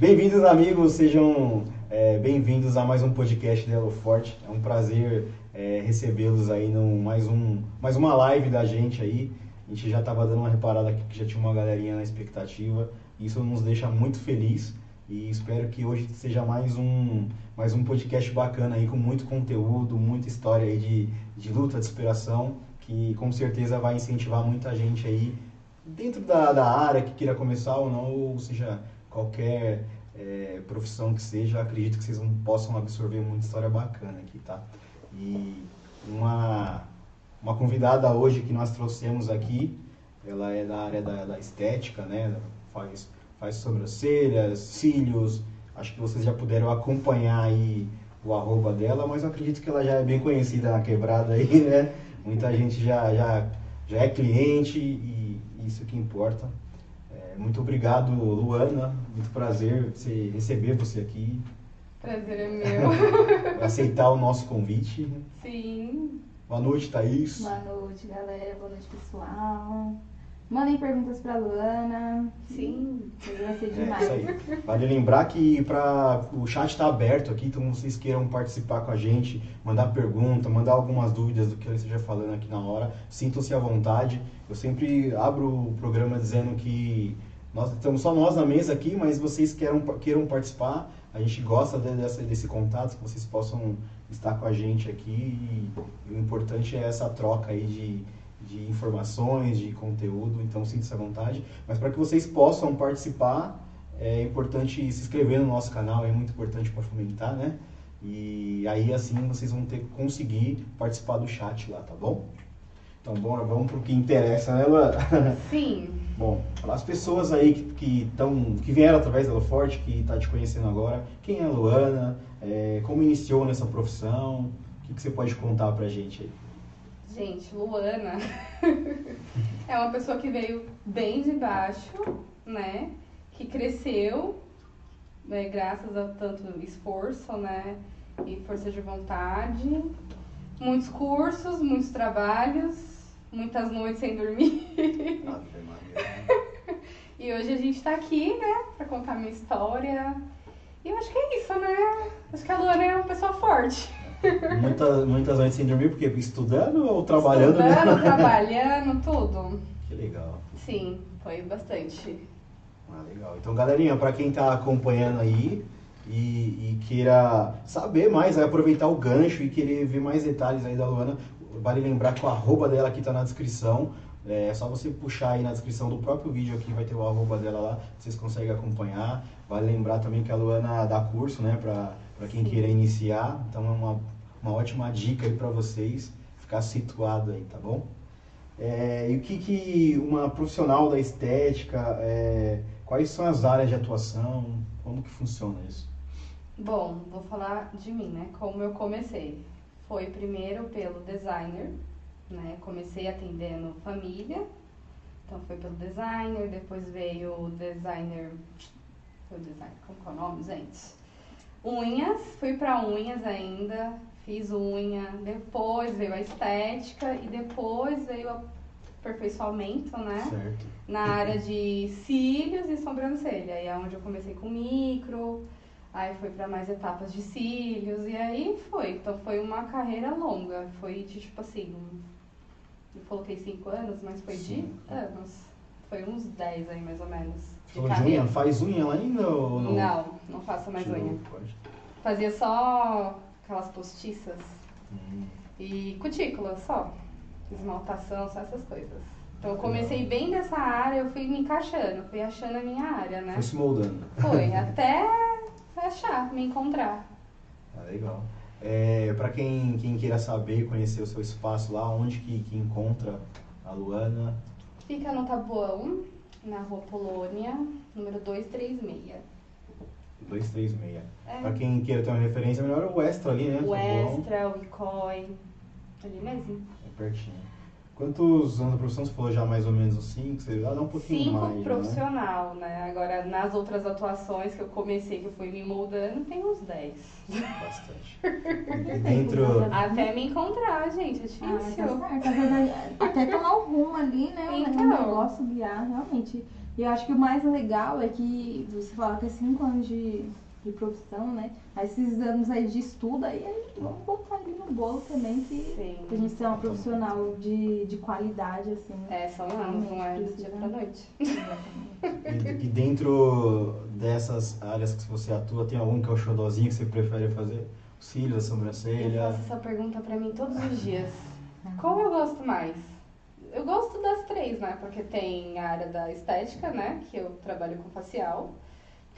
Bem-vindos, amigos, sejam é, bem-vindos a mais um podcast da Elo Forte. É um prazer é, recebê-los aí num mais, um, mais uma live da gente aí. A gente já estava dando uma reparada aqui que já tinha uma galerinha na expectativa. Isso nos deixa muito feliz e espero que hoje seja mais um, mais um podcast bacana aí com muito conteúdo, muita história aí de, de luta, de inspiração, que com certeza vai incentivar muita gente aí dentro da, da área que queira começar ou não, ou seja, qualquer é, profissão que seja, acredito que vocês possam absorver muita história bacana aqui, tá? E uma, uma convidada hoje que nós trouxemos aqui, ela é da área da, da estética, né? Faz, faz sobrancelhas, cílios, acho que vocês já puderam acompanhar aí o arroba dela, mas eu acredito que ela já é bem conhecida na quebrada aí, né? Muita gente já, já, já é cliente e isso que importa. Muito obrigado, Luana. Muito prazer você, receber você aqui. Prazer é meu. aceitar o nosso convite. Sim. Boa noite, Thaís. Boa noite, galera. Boa noite, pessoal. Mandem perguntas para Luana. Sim. Vai ser demais. É, isso aí. Vale lembrar que pra, o chat está aberto aqui, então vocês queiram participar com a gente, mandar pergunta, mandar algumas dúvidas do que eu esteja falando aqui na hora, sintam-se à vontade. Eu sempre abro o programa dizendo que nós estamos só nós na mesa aqui, mas vocês queiram, queiram participar, a gente gosta dessa, desse contato, que vocês possam estar com a gente aqui. E, o importante é essa troca aí de, de informações, de conteúdo, então sinta-se à vontade. Mas para que vocês possam participar, é importante se inscrever no nosso canal, é muito importante para fomentar, né? E aí assim vocês vão ter conseguir participar do chat lá, tá bom? Então bora, vamos para o que interessa, né, Luana? Sim. Bom, as pessoas aí que, que, tão, que vieram através da Forte, que está te conhecendo agora, quem é a Luana, é, como iniciou nessa profissão, o que, que você pode contar para gente aí? Gente, Luana é uma pessoa que veio bem de baixo, né? Que cresceu, né, graças a tanto esforço, né? E força de vontade. Muitos cursos, muitos trabalhos, muitas noites sem dormir. e hoje a gente tá aqui, né, pra contar minha história. E eu acho que é isso, né? Acho que a Luana é uma pessoa forte. Muitas, muitas noites sem dormir, porque estudando ou trabalhando? Né? Estudando, trabalhando, tudo. Que legal. Sim, foi bastante. Ah, legal. Então, galerinha, para quem tá acompanhando aí e, e queira saber mais, aproveitar o gancho e querer ver mais detalhes aí da Luana, vale lembrar que o arroba dela aqui tá na descrição. É só você puxar aí na descrição do próprio vídeo aqui, vai ter o arroba dela lá, vocês conseguem acompanhar. Vale lembrar também que a Luana dá curso, né, para quem Sim. queira iniciar. Então é uma, uma ótima dica aí para vocês ficar situado aí, tá bom? É, e o que, que uma profissional da estética, é, quais são as áreas de atuação, como que funciona isso? Bom, vou falar de mim, né? Como eu comecei. Foi primeiro pelo designer, né? Comecei atendendo família, então foi pelo designer, depois veio o designer, foi o designer, como é o nome, gente? Unhas, fui para unhas ainda, fiz unha, depois veio a estética e depois veio o aperfeiçoamento, né? Certo. Na área de cílios e sobrancelha, aí é onde eu comecei com micro, aí foi para mais etapas de cílios e aí foi. Então foi uma carreira longa, foi de tipo assim, eu coloquei 5 anos, mas foi de anos. Foi uns 10 aí, mais ou menos. De Falou de unha? Faz unha ainda ou não? Não, não faço mais Tirou, unha. Pode. Fazia só aquelas postiças. Hum. E cutícula só. Esmaltação, só essas coisas. Então eu comecei bem nessa área, eu fui me encaixando, fui achando a minha área, né? Foi se moldando. Foi, até achar, me encontrar. Ah, legal. É, para quem, quem queira saber, conhecer o seu espaço lá, onde que, que encontra a Luana? Fica no Tabuão, na rua Polônia, número 236. 236. É. Para quem queira ter uma referência, melhor o Extra ali, né? O Extra, o Icoi, ali mesmo. É pertinho. Quantos anos de profissão você falou já mais ou menos assim? Você já dá um pouquinho Cinco mais. Cinco né? profissional, né? né? Agora, nas outras atuações que eu comecei, que eu fui me moldando, tem uns 10. Bastante. Dentro. Até me encontrar, gente, é difícil. Ah, tá até tomar o rumo ali, né? Então. O negócio guiar, realmente. E eu acho que o mais legal é que você fala que é cinco anos de, de profissão, né? Aí esses anos aí de estudo, aí a vamos botar ali no bolo também que Sim. pra gente ser uma profissional de, de qualidade, assim. É, são anos, não é do dia pra noite. E, e dentro dessas áreas que você atua, tem algum que é o xodózinho que você prefere fazer? Os cílios, a Eu sobrancelha? faço essa pergunta pra mim todos os dias. Qual eu gosto mais? Eu gosto das três, né? Porque tem a área da estética, né? Que eu trabalho com facial.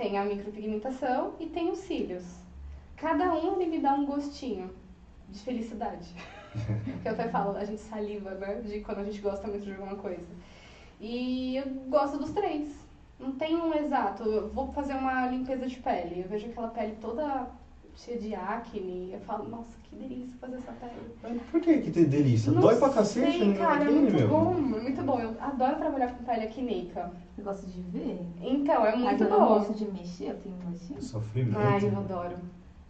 Tem a micropigmentação e tem os cílios. Cada um ele me dá um gostinho de felicidade. que eu até falo, a gente saliva, né? De quando a gente gosta muito de alguma coisa. E eu gosto dos três. Não tem um exato. Eu vou fazer uma limpeza de pele. Eu vejo aquela pele toda cheia de acne. Eu falo, nossa, que delícia fazer essa pele. Mas Por que que tem delícia? Não Dói pra cacete, sei, né? cara, é Aquele, muito meu. bom, é muito bom. Eu adoro trabalhar com pele acneica. Você gosta de ver? Então, é Mas muito eu não bom. gosto de mexer, eu tenho nojinho. Sofrimento. Ai, eu adoro.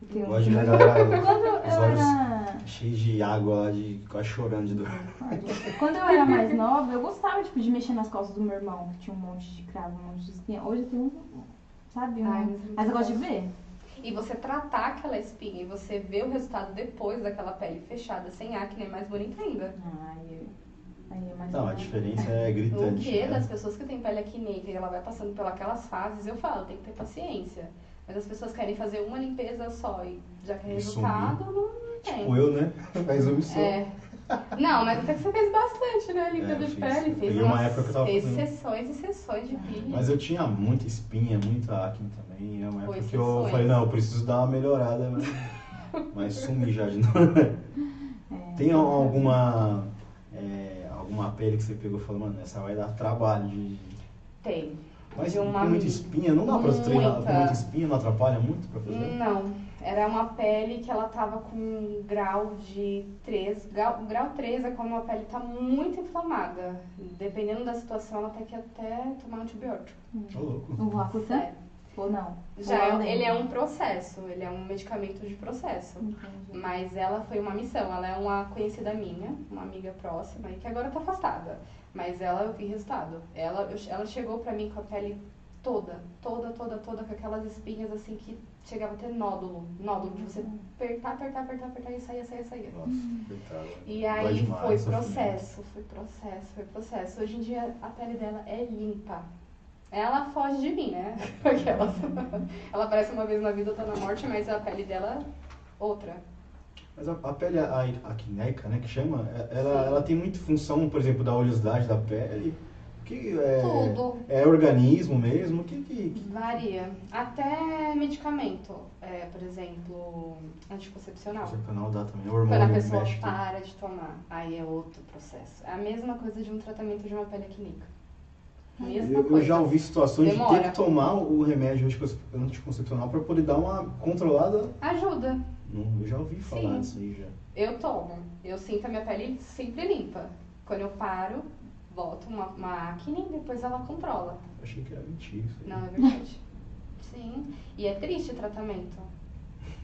Eu tenho Gosto de galera Quando eu os olhos era. cheios de água lá, de quase chorando de dor. Quando eu era mais nova, eu gostava tipo, de mexer nas costas do meu irmão, que tinha um monte de cravo, um monte de espinha. Hoje eu tenho um. Sabe? Um... Ai, mas é mas eu gosto de bom. ver. E você tratar aquela espinha e você ver o resultado depois daquela pele fechada, sem acne, é mais bonita ainda. Ai, aí é mais Não, a diferença é O gritante. que né? das pessoas que têm pele acneica e ela vai passando pelas fases, eu falo, tem que ter paciência. Mas as pessoas querem fazer uma limpeza só e já quer E resultado, não tem. Tipo eu, né? Faz um só. É. Não, mas até que você fez bastante, né? Limpeza É, eu de pele. Eu Fez, uma umas- época que eu tava fez fazendo- sessões e sessões de peeling. Mas eu tinha muita espinha, muita acne também. É uma Foi época que eu sessões. falei, não, eu preciso dar uma melhorada, mas, mas sumi já de novo. É. Tem al- alguma, é, alguma pele que você pegou e falou, mano, essa vai dar trabalho de. Tem. Mas com muita espinha, não dá pra treinar com muita espinha, não atrapalha muito pra fazer? Não, era uma pele que ela tava com um grau de 3. Grau, grau 3 é quando a pele tá muito inflamada. Dependendo da situação, ela tem que até tomar antibiótico. Ô, louco. O Roacutan? Sério. Ou não? Já Ou é, ele é um processo, ele é um medicamento de processo. Entendi. Mas ela foi uma missão, ela é uma conhecida minha, uma amiga próxima, e que agora tá afastada. Mas ela eu vi resultado. Ela, eu- ela chegou pra mim com a pele toda, toda, toda, toda, com aquelas espinhas assim que chegava a ter nódulo. Nódulo de você apertar, apertar, apertar, apertar e saía, saía, saía. Nossa, coitada. E aí demais, foi processo, foi processo, foi processo. Hoje em dia a pele dela é limpa. Ela foge de mim, né? Porque ela, ela aparece uma vez na vida, tá na morte, mas a pele dela outra. Mas a, a pele a- acneica, né, que chama, é- ela, Sim. ela tem muito função, por exemplo, da oleosidade da pele. Que é, Tudo. é organismo mesmo? Que, que, que- Varia. Até medicamento, é, por exemplo, anticoncepcional. Canal dá também, o Quando a hormônio pessoa mexe tudo. para de tomar, aí é outro processo. É a mesma coisa de um tratamento de uma pele acnínica. Mesma Eu, eu já ouvi situações de Demora. ter que tomar o remédio anticoncep- anticoncepcional para poder dar uma controlada. Ajuda. Não, eu já ouvi falar Sim. disso aí já. Eu tomo. Eu sinto a minha pele sempre limpa. Quando eu paro, boto uma, acne e depois ela controla. Achei que era mentira isso aí. Não, é verdade. Sim. E é triste o tratamento.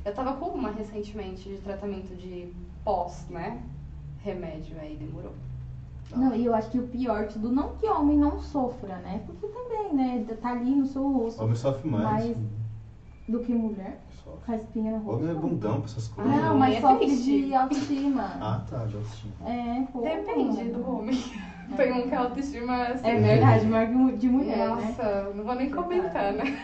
Eu tava com uma recentemente de tratamento de pós, né? Remédio, aí demorou. Não, e eu acho que o pior de tudo, não que homem não sofra, né? Porque também, né? Tá ali no seu rosto Homem sofre mais. Mas- do que mulher, Sofre. com a espinha no rosto. Homem é bundão pra essas coisas. Não, Homem mas é sofre triste. de autoestima. Ah, tá, de autoestima. É, pô. Depende do homem. Tem um que a autoestima assim. É verdade, maior que de mulher, né? Nossa, não vou nem comentar, né?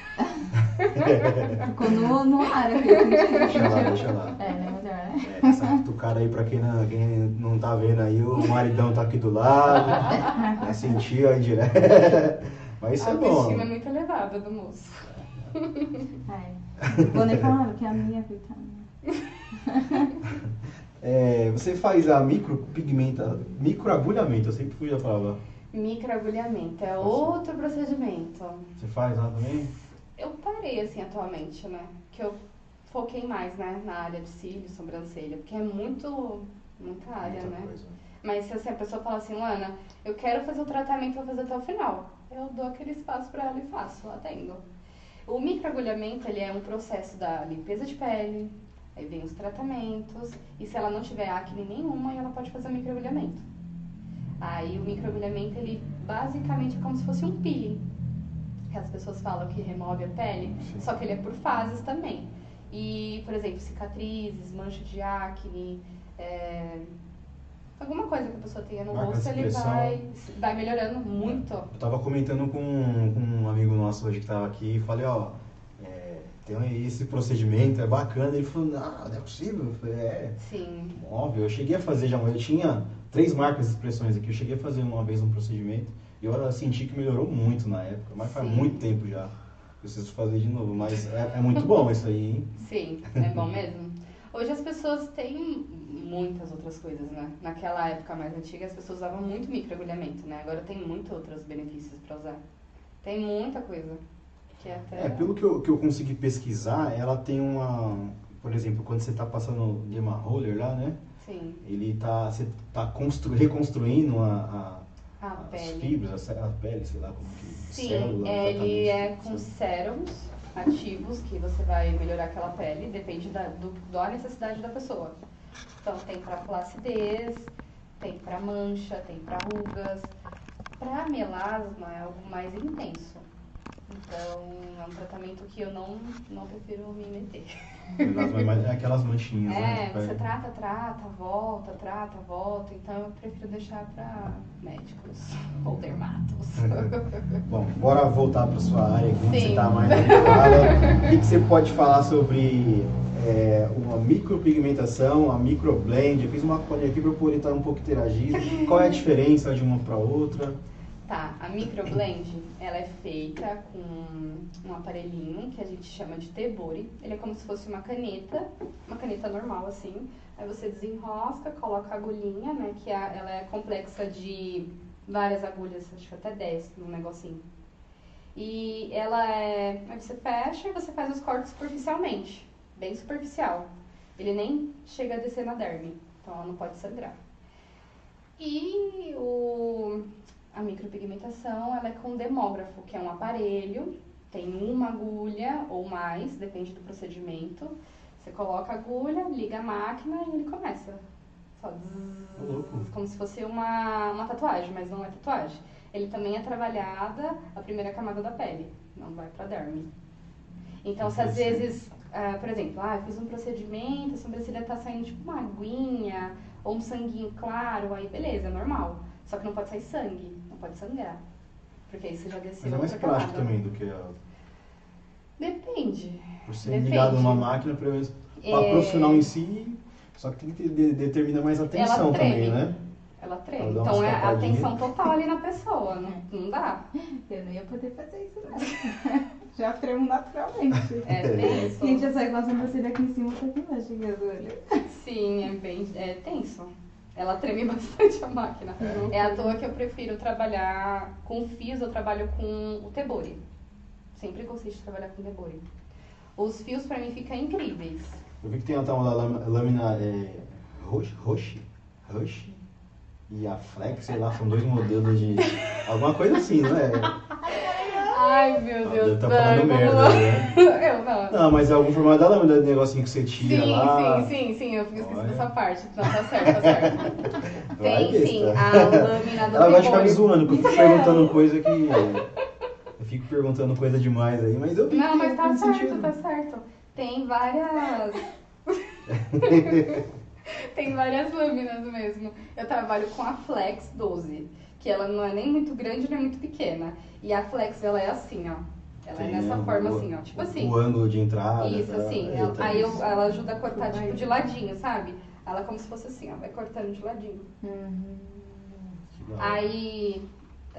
Ficou no, no ar aqui. Deixa lá, deixa lá. É, né, mulher, né? É, essa cutucada aí, pra quem não, quem não tá vendo aí, o maridão tá aqui do lado. Já sentiu aí direto. Mas isso a é autoestima é bom. muito elevada do moço. É. Vou nem falar que é a minha, coitada. É, você faz a micropigmenta, microagulhamento, eu sempre fui da palavra. Microagulhamento é outro procedimento. Você faz lá também? Eu parei assim atualmente, né? Que eu foquei mais, né, na área de cílios, sobrancelha, porque é muito, muita área, Muita né? coisa. Mas se assim, a pessoa fala assim, Lana, eu quero fazer o tratamento, vou fazer até o final. Eu dou aquele espaço pra ela e faço, atendo. O microagulhamento, ele é um processo da limpeza de pele, aí vem os tratamentos, e se ela não tiver acne nenhuma, ela pode fazer o microagulhamento. Aí o microagulhamento, ele basicamente é como se fosse um peeling. que as pessoas falam que remove a pele, Sim. só que ele é por fases também. E, por exemplo, cicatrizes, mancha de acne, é, alguma coisa que a pessoa tenha no Marca rosto, ele vai, vai melhorando muito. Eu tava comentando com, com um amigo nosso hoje que tava aqui e falei, ó, tem esse procedimento, é bacana. Ele falou, não, não é possível. Eu falei, é, Sim, óbvio. Eu cheguei a fazer já, eu tinha três marcas de expressões aqui. Eu cheguei a fazer uma vez um procedimento e eu senti que melhorou muito na época, mas faz Sim. muito tempo já. Preciso fazer de novo, mas é, é muito bom isso aí, hein? sim, é bom mesmo. Hoje as pessoas têm muitas outras coisas, né? Naquela época mais antiga as pessoas usavam muito microagulhamento, né? Agora tem muitos outros benefícios para usar. Tem muita coisa. É. É, pelo que eu, que eu consegui pesquisar, ela tem uma. Por exemplo, quando você está passando o Derma Roller lá, né? Sim, Ele tá. Você tá constru, reconstruindo a, a a, as pele. fibras, a, a pele, sei lá como que. Sim, célula, ele é com sérums ativos que você vai melhorar aquela pele, depende da, do, da necessidade da pessoa. Então tem para flacidez, tem para mancha, tem para rugas. Para melasma é algo mais intenso. Então é um tratamento que eu não, não prefiro me meter. Melasma é é aquelas manchinhas, É, né? você trata, trata, volta, trata, volta. Então eu prefiro deixar para médicos ou dermatos. Bom, bora voltar para sua área aqui, onde você está mais habituada. O que, que você pode falar sobre é, uma micropigmentação, a microblend? Eu fiz uma colinha aqui para poder estar um pouco interagindo. Qual é a diferença de uma para outra? Tá, a microblend, ela é feita com um aparelhinho que a gente chama de tebori. Ele é como se fosse uma caneta, uma caneta normal assim. Aí você desenrosca, coloca a agulhinha, né, que a- ela é complexa de várias agulhas, acho que até 10 num negocinho. E ela é, aí você fecha e você faz os cortes superficialmente, bem superficial. Ele nem chega a descer na derme, então ela não pode sangrar. E o, a micropigmentação, ela é com demógrafo, que é um aparelho, tem uma agulha ou mais, depende do procedimento. Você coloca a agulha, liga a máquina e ele começa. Só zzz, como se fosse uma, uma tatuagem, mas não é tatuagem. Ele também é trabalhada a primeira camada da pele, não vai pra derme. Então, se às vezes, ah, por exemplo, ah, eu fiz um procedimento, a sobrancelha tá saindo tipo uma aguinha ou um sanguinho claro, aí beleza, é normal. Só que não pode sair sangue, não pode sangrar. Porque aí você já desceu Mas é mais prático camada. também do que a, Depende. por ser Depende. ligado numa máquina para É. profissional em si. Só que tem que ter, de- determina mais atenção Ela também, né? Ela Ela treme. uma Então é escapadinha. atenção total ali na pessoa, não, não dá. Eu não ia poder fazer isso, não. Já tremo naturalmente. É tenso. Gente, eu saio com a sobrancelha aqui em cima, tá aqui embaixo aqui as olhos. Sim, é bem é tenso. Ela treme bastante a máquina. É à toa que eu prefiro trabalhar com fios, eu trabalho com o Tebori. Sempre gostei de trabalhar com Tebori. Os fios pra mim ficam incríveis. Eu vi que tem até uma lâmina, lâmina é, roxo, roxo e a Flex, sei lá, são dois modelos de. alguma coisa assim, não é? Ai, meu Ah, Deus tá falando merda, né? Eu não. Não, mas é algum formato da lâmina, do negocinho que você tira Sim, lá. sim, sim, sim, eu esqueci Olha. dessa parte. Não, tá certo, tá certo. Vai, Tem sim, a lâmina do Ela vai ficar me zoando, que eu fico perguntando coisa que. Eu fico perguntando coisa demais aí, mas eu Não, que mas tá certo, sentido. tá certo. Tem várias. Tem várias lâminas mesmo. Eu trabalho com a Flex 12, que ela não é nem muito grande nem muito pequena. E a Flex, ela é assim, ó. Ela Tem, é nessa né, forma o- assim, ó. Tipo o- assim. O ângulo de entrada. Isso, assim. Eita, Ela- aí eu- ela ajuda a cortar, Vai. tipo, de ladinho, sabe? Ela é como se fosse assim, ó. Vai cortando de ladinho. Hora. Aí,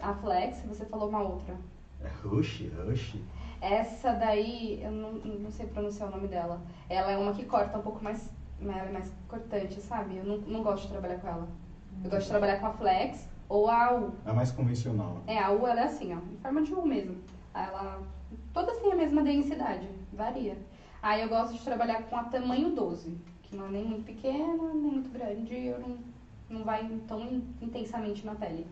a Flex, você falou uma outra. É Rush, Rush. Essa daí, eu não, não sei pronunciar o nome dela. Ela é uma que corta um pouco mais. Ela é mais cortante, sabe? Eu não, não gosto de trabalhar com ela. Eu gosto de trabalhar com a Flex ou a U. É mais convencional. É, a U ela é assim, ó, em forma de U mesmo. Ela. Toda assim a mesma densidade, varia. Aí eu gosto de trabalhar com a tamanho 12, que não é nem muito pequena, nem muito grande, eu não, não vai tão in- intensamente na pele.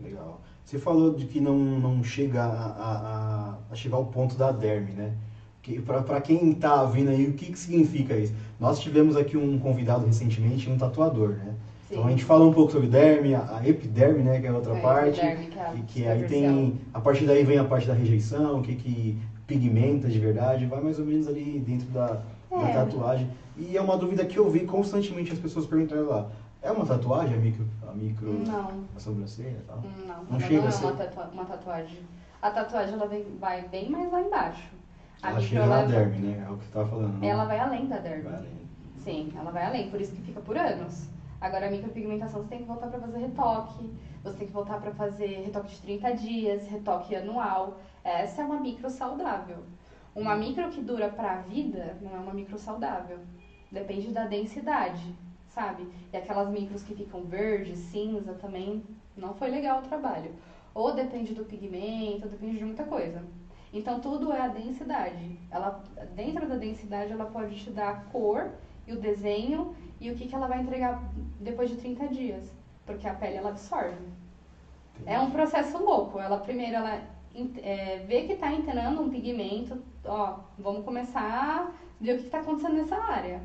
Legal. Você falou de que não, não chega a, a, a- a chegar ao ponto da derme, né? Que, para quem tá vindo aí, o que, que significa isso? Nós tivemos aqui um convidado recentemente, um tatuador, né? Então a gente falou um pouco sobre derme, a a epiderme, né, que é a outra É, parte. epiderme, que é a e que aí tem. A partir daí vem a parte da rejeição, o que, que pigmenta de verdade, vai mais ou menos ali dentro da, da É. tatuagem. E é uma dúvida que eu vi constantemente as pessoas perguntando lá. É uma tatuagem a micro, a micro Não, a sobrancelha e tal? não, Não chega não a é ser. uma, tatua- uma tatuagem. A tatuagem ela vem, vai bem mais lá embaixo. A Ela chega na derme, né? É o que você tava falando. né? ela vai além da derme. Vai além. Sim, ela vai além, por isso que fica por anos. Agora a micropigmentação você tem que voltar para fazer retoque, você tem que voltar para fazer retoque de 30 dias, retoque anual. Essa é uma micro saudável. Uma micro que dura para a vida não é uma micro saudável. Depende da densidade, sabe? E aquelas micros que ficam verde, cinza também não foi legal o trabalho. Ou depende do pigmento, depende de muita coisa. Então tudo é a densidade. Ela, dentro da densidade ela pode te dar a cor e o desenho e o que, que ela vai entregar depois de 30 dias. Porque a pele ela absorve. É um processo louco. Ela primeiro ela é, vê que está entrando um pigmento, ó, vamos começar a ver o que está acontecendo nessa área.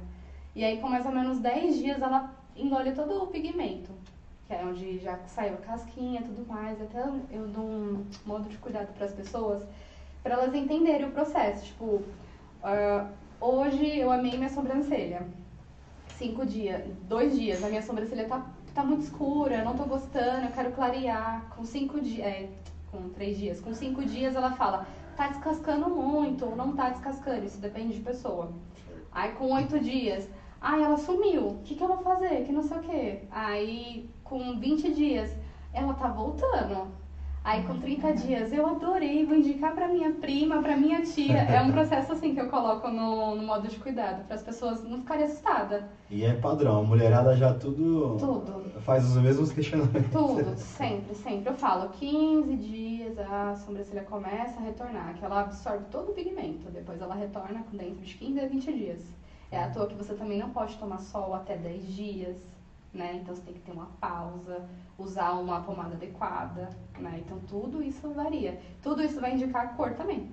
E aí com mais ou menos 10 dias ela engole todo o pigmento. Que é onde já saiu a casquinha tudo mais. Até eu dou um modo de cuidado para as pessoas, para elas entenderem o processo. Tipo, ah, hoje eu amei minha sobrancelha. Cinco dias, dois dias, a minha sobrancelha tá, tá muito escura, eu não tô gostando, eu quero clarear. Com cinco dias, é, com três dias, com cinco dias ela fala, tá descascando muito ou não tá descascando, isso depende de pessoa. Aí com oito dias, ai ela sumiu, o que, que eu vou fazer? Que não sei o quê. Aí com 20 dias, ela tá voltando. Aí com 30 dias, eu adorei, vou indicar pra minha prima, pra minha tia. É um processo assim que eu coloco no, no modo de cuidado, para as pessoas não ficarem assustadas. E é padrão, a mulherada já tudo, Tudo. faz os mesmos questionamentos. Tudo, sempre, sempre. Eu falo, 15 dias a sobrancelha começa a retornar, que ela absorve todo o pigmento. Depois ela retorna com dentro de 15 a 20 dias. É à toa que você também não pode tomar sol até 10 dias, né? Então você tem que ter uma pausa, usar uma pomada adequada, né? Então tudo isso varia. Tudo isso vai indicar a cor também.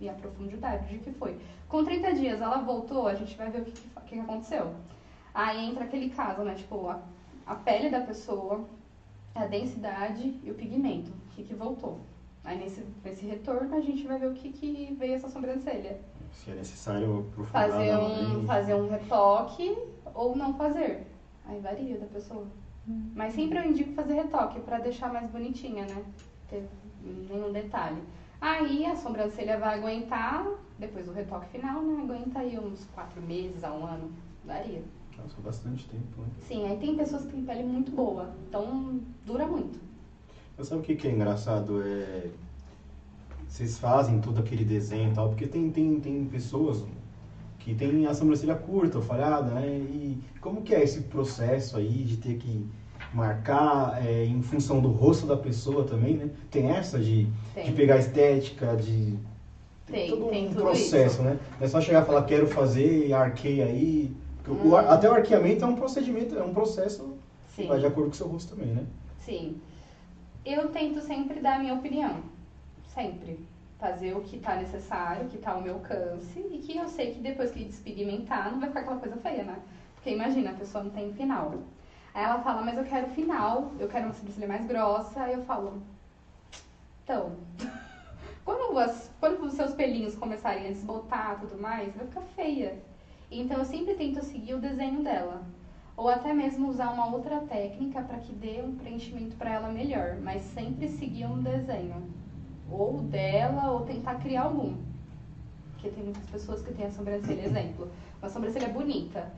E a profundidade de que foi. Com 30 dias ela voltou, a gente vai ver o que, que, que aconteceu. Aí entra aquele caso, né? Tipo, a, a pele da pessoa, a densidade e o pigmento, o que, que voltou. Aí nesse, nesse retorno a gente vai ver o que, que veio essa sobrancelha. Se é necessário aprofundar Fazer um, fazer um retoque ou não fazer. Aí varia da pessoa. Hum. Mas sempre eu indico fazer retoque pra deixar mais bonitinha, né? Ter nenhum detalhe. Aí a sobrancelha vai aguentar, depois do retoque final, né? Aguenta aí uns quatro meses a um ano. Varia. Nossa, bastante tempo, né? Sim, aí tem pessoas que têm pele muito boa, então dura muito. Mas sabe o que, que é engraçado? É... Vocês fazem todo aquele desenho e tal, porque tem, tem, tem pessoas que tem a sobrancelha curta ou falhada, né? E como que é esse processo aí de ter que marcar é, em função do rosto da pessoa também, né? Tem essa de, Tem. de pegar a estética, de... Tem, todo tem um processo, isso. né? Não é só chegar e falar, quero fazer e arquei aí. O Hum. ar- até o arqueamento é um procedimento, é um processo que Sim. vai de acordo com o seu rosto também, né? Sim. Eu tento sempre dar a minha opinião. Sempre. Fazer o que tá necessário, o que tá ao meu alcance e que eu sei que depois que despigmentar não vai ficar aquela coisa feia, né? Porque imagina, a pessoa não tem final. Aí ela fala, mas eu quero final, eu quero uma sobrancelha mais grossa. Aí eu falo, então, quando, as, quando os seus pelinhos começarem a desbotar tudo mais, vai ficar feia. Então eu sempre tento seguir o desenho dela. Ou até mesmo usar uma outra técnica para que dê um preenchimento para ela melhor, mas sempre seguir um desenho. Ou dela, ou tentar criar algum. Porque tem muitas pessoas que têm a sobrancelha, exemplo, uma sobrancelha bonita.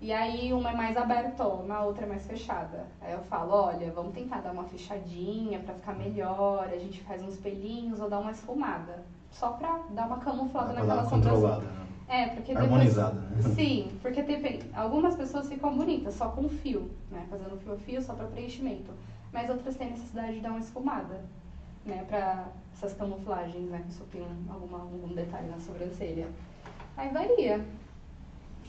E aí uma é mais abertona, a outra é mais fechada. Aí eu falo, olha, vamos tentar dar uma fechadinha para ficar melhor, a gente faz uns pelinhos ou dá uma esfumada. Só pra dar uma camuflada Dá pra dar naquela uma sobrancelha. controlada, né? É, porque depois... Harmonizada, né? Sim, porque tem, algumas pessoas ficam bonitas só com fio, né? Fazendo fio a fio só para preenchimento. Mas outras têm necessidade de dar uma esfumada, né? Pra essas camuflagens, né? Que um- alguma, algum detalhe na sobrancelha. Aí varia.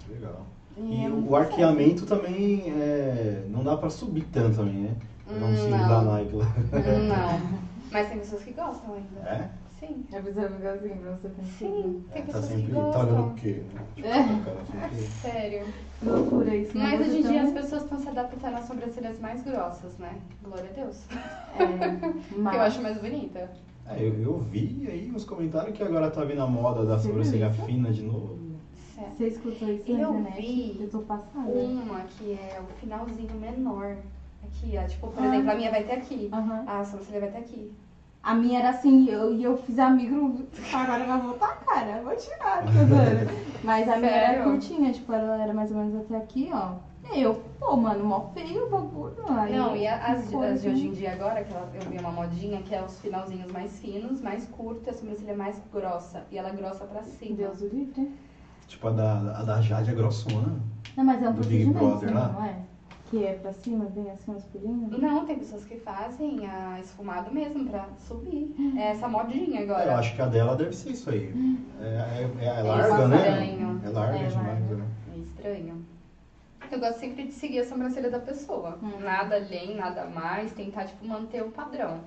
Legal. E E é muito o arqueamento também é, não dá pra subir tanto também, né? Pegar um Hum, não. da Nike. Hum, Não. Mas tem pessoas que gostam ainda. É? Sim. A pessoa fica assim pra você pensar. Sim, tem É, tá pessoas sempre que tá gostam. olhando o quê, né? Tipo, É. o cara sempre... Sério. Que loucura isso. né? Mas hoje em dia as pessoas estão se adaptando às sobrancelhas mais grossas, né? Glória a Deus. É, mas... Eu acho mais bonita. É, eu, eu vi aí nos comentários que agora tá vindo a moda da sobrancelha isso? fina de novo. Você escutou isso na Eu internet? vi Eu tô passada. Uma que é o finalzinho menor. Aqui, ó. Tipo, por Ah. exemplo, a minha vai ter aqui. Aham. A sobrancelha vai ter aqui. A minha era assim, eu, e eu fiz amigo, agora vai voltar, cara, vou tirar, tô zoando. Mas a minha era Sério? curtinha, tipo, ela era mais ou menos até aqui, ó. E eu, pô, mano, mó feio o bagulho. Aí Não, e a- as, foi, as de hoje em dia agora, que ela- eu vi uma modinha, que é os finalzinhos mais finos, mais curtos, e a sobrancelha mais grossa. E ela é grossa pra cima. Deus o livre. Tipo, a da, a da Jade é grossona. Não, mas é um Do Big procedimento, Brother né, lá? não é? Que é pra cima, vem assim uns pulinhos. Não, tem pessoas que fazem a esfumado mesmo pra subir. É essa modinha agora. Eu acho que a dela deve ser isso aí. É, é, é, é larga, estranho. né? É larga É demais, larga. né? É estranho. Eu gosto sempre de seguir a sobrancelha da pessoa. Hum. Nada além, nada mais. Tentar, tipo, manter o padrão.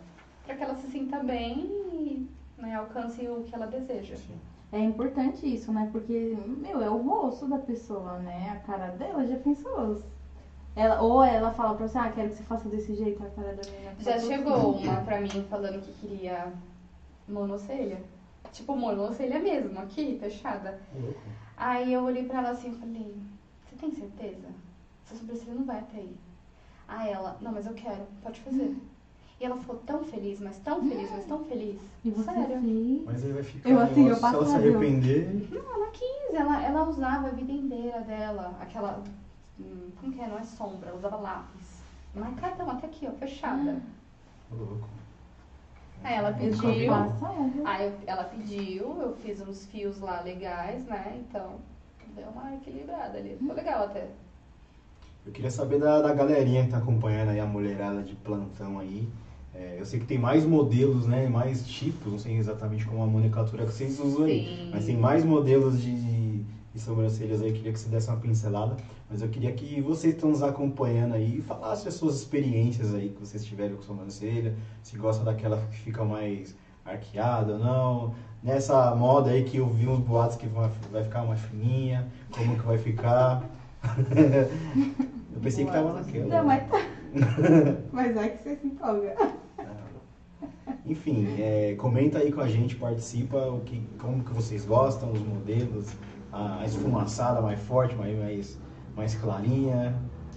Pra que ela se sinta bem e né, alcance o que ela deseja. Sim. É importante isso, né? Porque, meu, é o rosto da pessoa, né? A cara dela, já pensou? Ela, ou ela fala pra você, ah, quero que você faça desse jeito, a cara da menina. Já chegou assim. uma pra mim falando que queria monocelha. Tipo, monocelha mesmo, aqui, fechada. Louco. Aí eu olhei pra ela assim e falei, você tem certeza? Essa sobrancelha não vai até aí. Aí ela, não, mas eu quero, pode fazer. E ela ficou tão feliz, mas tão feliz, mas tão feliz. E você Sério. fez. Mas aí vai ficar Eu, assim, eu se passo ela se arrepender. Não, ela quis, ela, ela usava a vida inteira dela, aquela. Hum, Como que é? Não é sombra, ela usava lápis. Marcadão, até aqui, ó, fechada. Louco. Aí ela pediu. passada. Aí eu- ela pediu, eu fiz uns fios lá legais, né? Então, deu uma equilibrada ali. Ficou legal até. Eu queria saber da, da galerinha que tá acompanhando aí a mulherada de plantão aí. É, eu sei que tem mais modelos, né? Mais tipos, não sei exatamente como a nomenclatura que vocês usam aí. Sim. Mas tem mais modelos de, de sobrancelhas aí. Eu queria que você desse uma pincelada. Mas eu queria que vocês que estão nos acompanhando aí falassem as suas experiências aí que vocês tiveram com sobrancelha. Se gosta daquela que fica mais arqueada ou não. Nessa moda aí que eu vi uns boatos que vai, ficar mais fininha. Como que vai ficar. eu pensei que tava Boatos. naquela. Não, mas tá. mas é que você se empolga. Enfim, é, comenta aí com a gente, participa, o que, como que vocês gostam, os modelos, a, a esfumaçada mais forte, mais, mais, mais clarinha.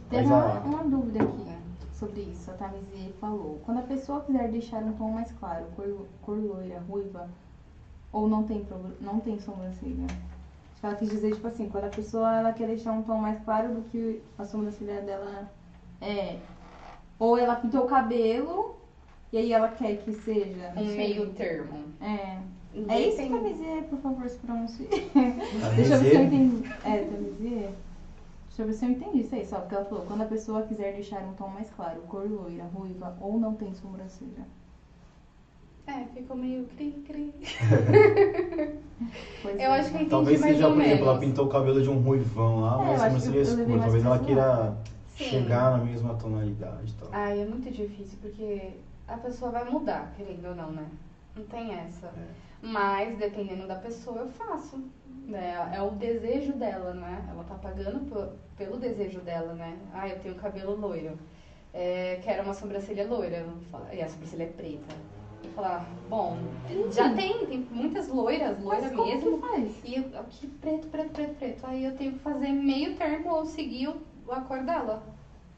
Tem uma, ó, uma dúvida aqui sobre isso. A Tamizy falou. Quando a pessoa quiser deixar um tom mais claro, cor, cor loira, ruiva, ou não tem, não tem sobrancelha. Acho que ela quis dizer, tipo assim, quando a pessoa ela quer deixar um tom mais claro do que a sobrancelha dela é. Ou ela pintou o cabelo e aí ela quer que seja. Um sei. meio termo. É. É isso, Tem- por favor, se pronuncie. Deixa eu ver se eu entendi. É, Tamizier? Deixa eu ver se eu entendi isso aí, só porque ela falou, quando a pessoa quiser deixar um tom mais claro, cor loira, ruiva ou não tem sobrancelha. É, ficou meio cri-cri. Eu é. acho que eu entendi Talvez mais seja, ou por exemplo, ela pintou o cabelo de um ruivão lá, É, mas a sobrancelha é escura. Talvez ela queira Sim. chegar na mesma tonalidade e tal. Ai, é muito difícil, porque a pessoa vai mudar, querendo ou não, né? Não tem essa. É. Mas, dependendo da pessoa, eu faço. Né? É o desejo dela, né? Ela tá pagando po- pelo desejo dela, né? Ah, eu tenho cabelo loiro. É, quero uma sobrancelha loira. E a sobrancelha é preta. Eu falar, bom, já tem, tem muitas loiras, loira Mas mesmo. E aqui preto, preto, preto, preto. Aí eu tenho que fazer meio termo ou seguir o- a cor dela.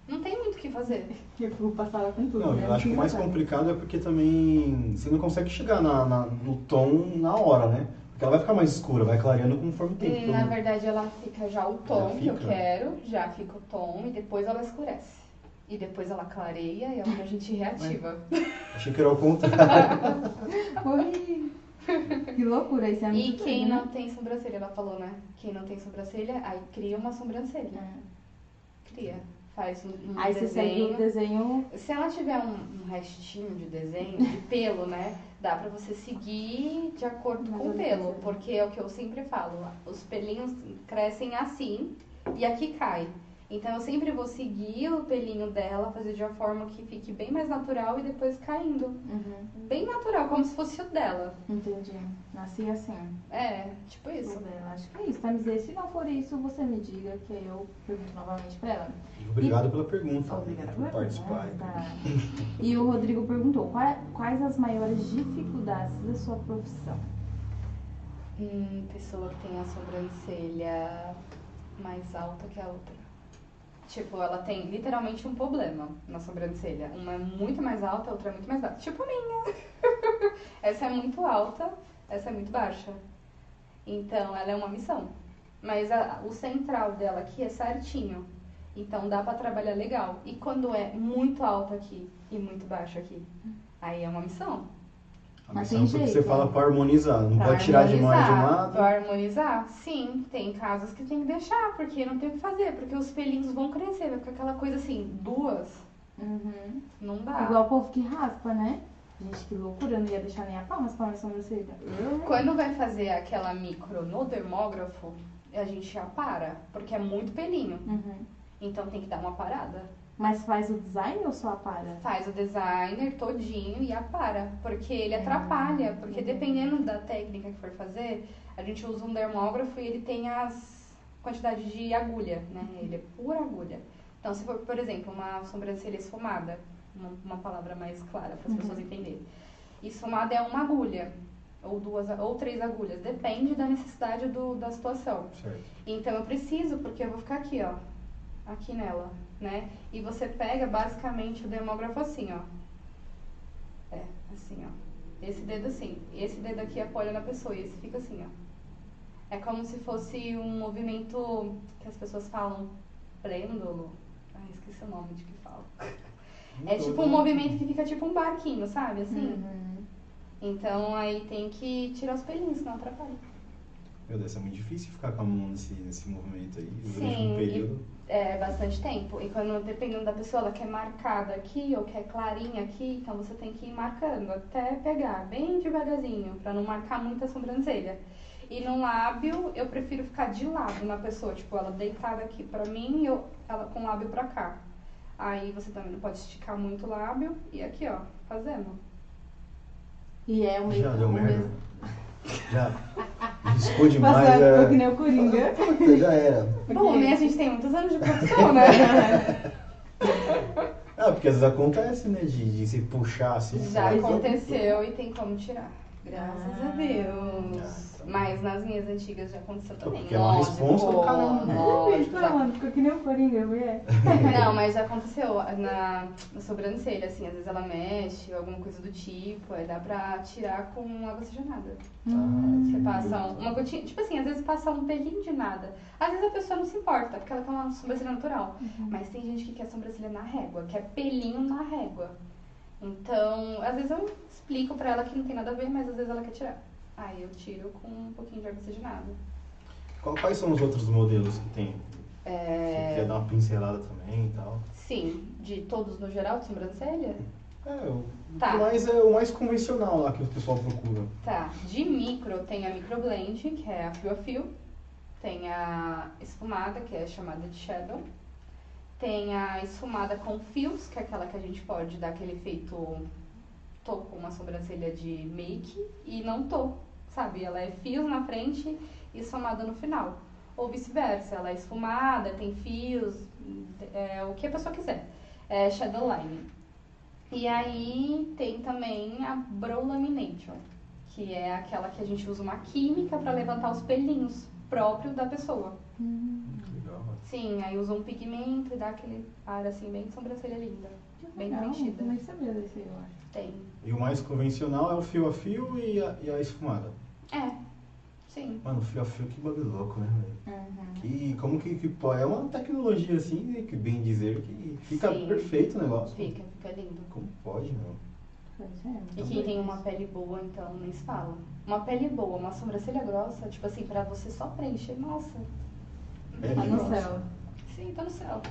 Não tem muito o que fazer. Eu vou passar ela com tudo, Não, né? eu acho que o mais complicado é porque também você não consegue chegar na, na- no tom na hora, né? Porque ela vai ficar mais escura, vai clareando conforme o tempo. E, todo na verdade, ela fica já o tom Já que eu quero, já fica o tom e depois ela escurece. E depois ela clareia e é onde a gente reativa. Achei que era o contrário. Oi! Que loucura, isso é E quem doido, não tem sobrancelha, ela falou, né? Quem não tem sobrancelha, aí cria uma sobrancelha. né? Cria. Faz um, um Aí você segue o desenho. desenho. Se ela tiver um, um restinho de desenho, de pelo, né? Dá pra você seguir de acordo Mais com o pelo. Porque é o que eu sempre falo. Os pelinhos crescem assim e aqui cai. Então eu sempre vou seguir o pelinho dela, fazer de uma forma que fique bem mais natural e depois caindo. Uhum. Bem natural, como se fosse o dela. Entendi. Nasci assim. É, tipo isso. Acho que é isso, Tamize. Se não for isso, você me diga, que aí eu pergunto novamente pra ela. Obrigado pela pergunta. Obrigada por por participar. Tá. E o Rodrigo perguntou, "Qua- quais as maiores dificuldades da sua profissão? Hum, pessoa que tem a sobrancelha mais alta que a outra. Tipo, ela tem literalmente um problema na sobrancelha. Uma é muito mais alta, outra é muito mais baixa. Tipo a minha. essa é muito alta, essa é muito baixa. Então, ela é uma missão. Mas a- o central dela aqui é certinho. Então, dá pra trabalhar legal. E quando é muito alta aqui e muito baixa aqui, aí é uma missão. A Mas missão tem porque jeito, você fala né? para harmonizar, não Pra pode tirar demais de um harmonizar. lado. Pra harmonizar? Sim, tem casos que tem que deixar, porque não tem o que fazer, porque os pelinhos vão crescer, vai ficar aquela coisa assim, duas, Uhum. não dá. Igual o povo que raspa, né? Gente, que loucura, eu não ia deixar nem a pau raspar minha sobrancelha. Eu? Quando vai fazer aquela micro no dermógrafo, a gente apara, porque é muito pelinho, Uhum. então tem que dar uma parada. Mas faz o design ou só a para? Faz o designer todinho e apara, porque ele Ah, atrapalha, porque uhum. dependendo da técnica que for fazer, a gente usa um dermógrafo e ele tem as quantidades de agulha, né? Ele é pura agulha. Então, se for, por exemplo, uma sobrancelha esfumada, uma, uma palavra mais clara para as Uhum. pessoas entenderem. Esfumada é uma agulha, ou duas, ou três agulhas, depende da necessidade do, da situação. Certo. Então eu preciso, porque eu vou ficar aqui, ó. Aqui nela, né? E você pega basicamente o dermógrafo assim, ó. É, assim, ó. Esse dedo assim. Esse dedo aqui apoia na pessoa e esse fica assim, ó. É como se fosse um movimento que as pessoas falam prêndulo. Ai, esqueci o nome de que fala. É tipo um movimento que fica tipo um barquinho, sabe? Assim. Uhum. Então aí tem que tirar os pelinhos, senão atrapalha. Meu Deus, é muito difícil ficar com a mão nesse, nesse movimento aí durante Sim, um período. É, bastante tempo. E quando, dependendo da pessoa, ela quer marcada aqui ou quer clarinha aqui, então você tem que ir marcando até pegar, bem devagarzinho, pra não marcar muito a sobrancelha. E no lábio, eu prefiro ficar de lado na pessoa, tipo, ela deitada aqui pra mim e eu, ela com o lábio pra cá. Aí você também não pode esticar muito o lábio e aqui, ó, fazendo. E é o mesmo. Já deu merda? Já riscou demais. Passado é... que nem o Coringa. Puta, já era. Bom, né? A gente tem muitos anos de profissão, né? Ah, porque às vezes acontece, né? De, de se puxar assim. Já aconteceu e tem como tirar. Graças Ah. a Deus. Ah, tá. Mas nas minhas antigas já aconteceu também. Porque é uma Lógico, responsa do caramba, né? lógico, mano, ficou que nem o Coringa, mulher. Não, mas já aconteceu na, na sobrancelha, assim, às vezes ela mexe, alguma coisa do tipo, aí dá pra tirar com água oxigenada. Hum. Você passa um- uma gotinha, tipo assim, às vezes passa um pelinho de nada. Às vezes a pessoa não se importa, porque ela quer uma sobrancelha natural. Mas tem gente que quer sobrancelha na régua, quer pelinho na régua. Então, às vezes eu explico pra ela que não tem nada a ver, mas às vezes ela quer tirar. Aí eu tiro com um pouquinho de. Qual- Quais são os outros modelos que tem? É... quiser dar uma pincelada também e tal. Sim, de todos no geral, de sobrancelha? É, o, Tá. mais, é o mais convencional lá que o pessoal procura. Tá, de micro tem a microblend, que é a fio a fio. Tem a esfumada, que é chamada de shadow. Tem a esfumada com fios, que é aquela que a gente pode dar aquele efeito tô com uma sobrancelha de make e não tô, sabe? Ela é fios na frente e esfumada no final. Ou vice-versa, ela é esfumada, tem fios, é, o que a pessoa quiser. É shadow line. E aí tem também a Brow Lamination, que é aquela que a gente usa uma química para levantar os pelinhos próprio da pessoa. Hum. Sim, aí usa um pigmento e dá aquele ar assim, bem de sobrancelha linda. Bem Legal, preenchida. Nem sabia desse, eu acho. Tem. E o mais convencional é o fio a fio e a, e a esfumada. É, sim. Mano, fio a fio, que bagulho louco, né, velho? Uhum. Que, como que, que pode? É uma tecnologia assim, né, que bem dizer, que fica Sim. perfeito o negócio. Fica, fica lindo. Como pode, meu? Pois é. E quem tem uma pele boa, então, nem se fala. Uma pele boa, uma sobrancelha grossa, tipo assim, pra você só preencher, nossa. É Tá no céu. Sim, tá no céu.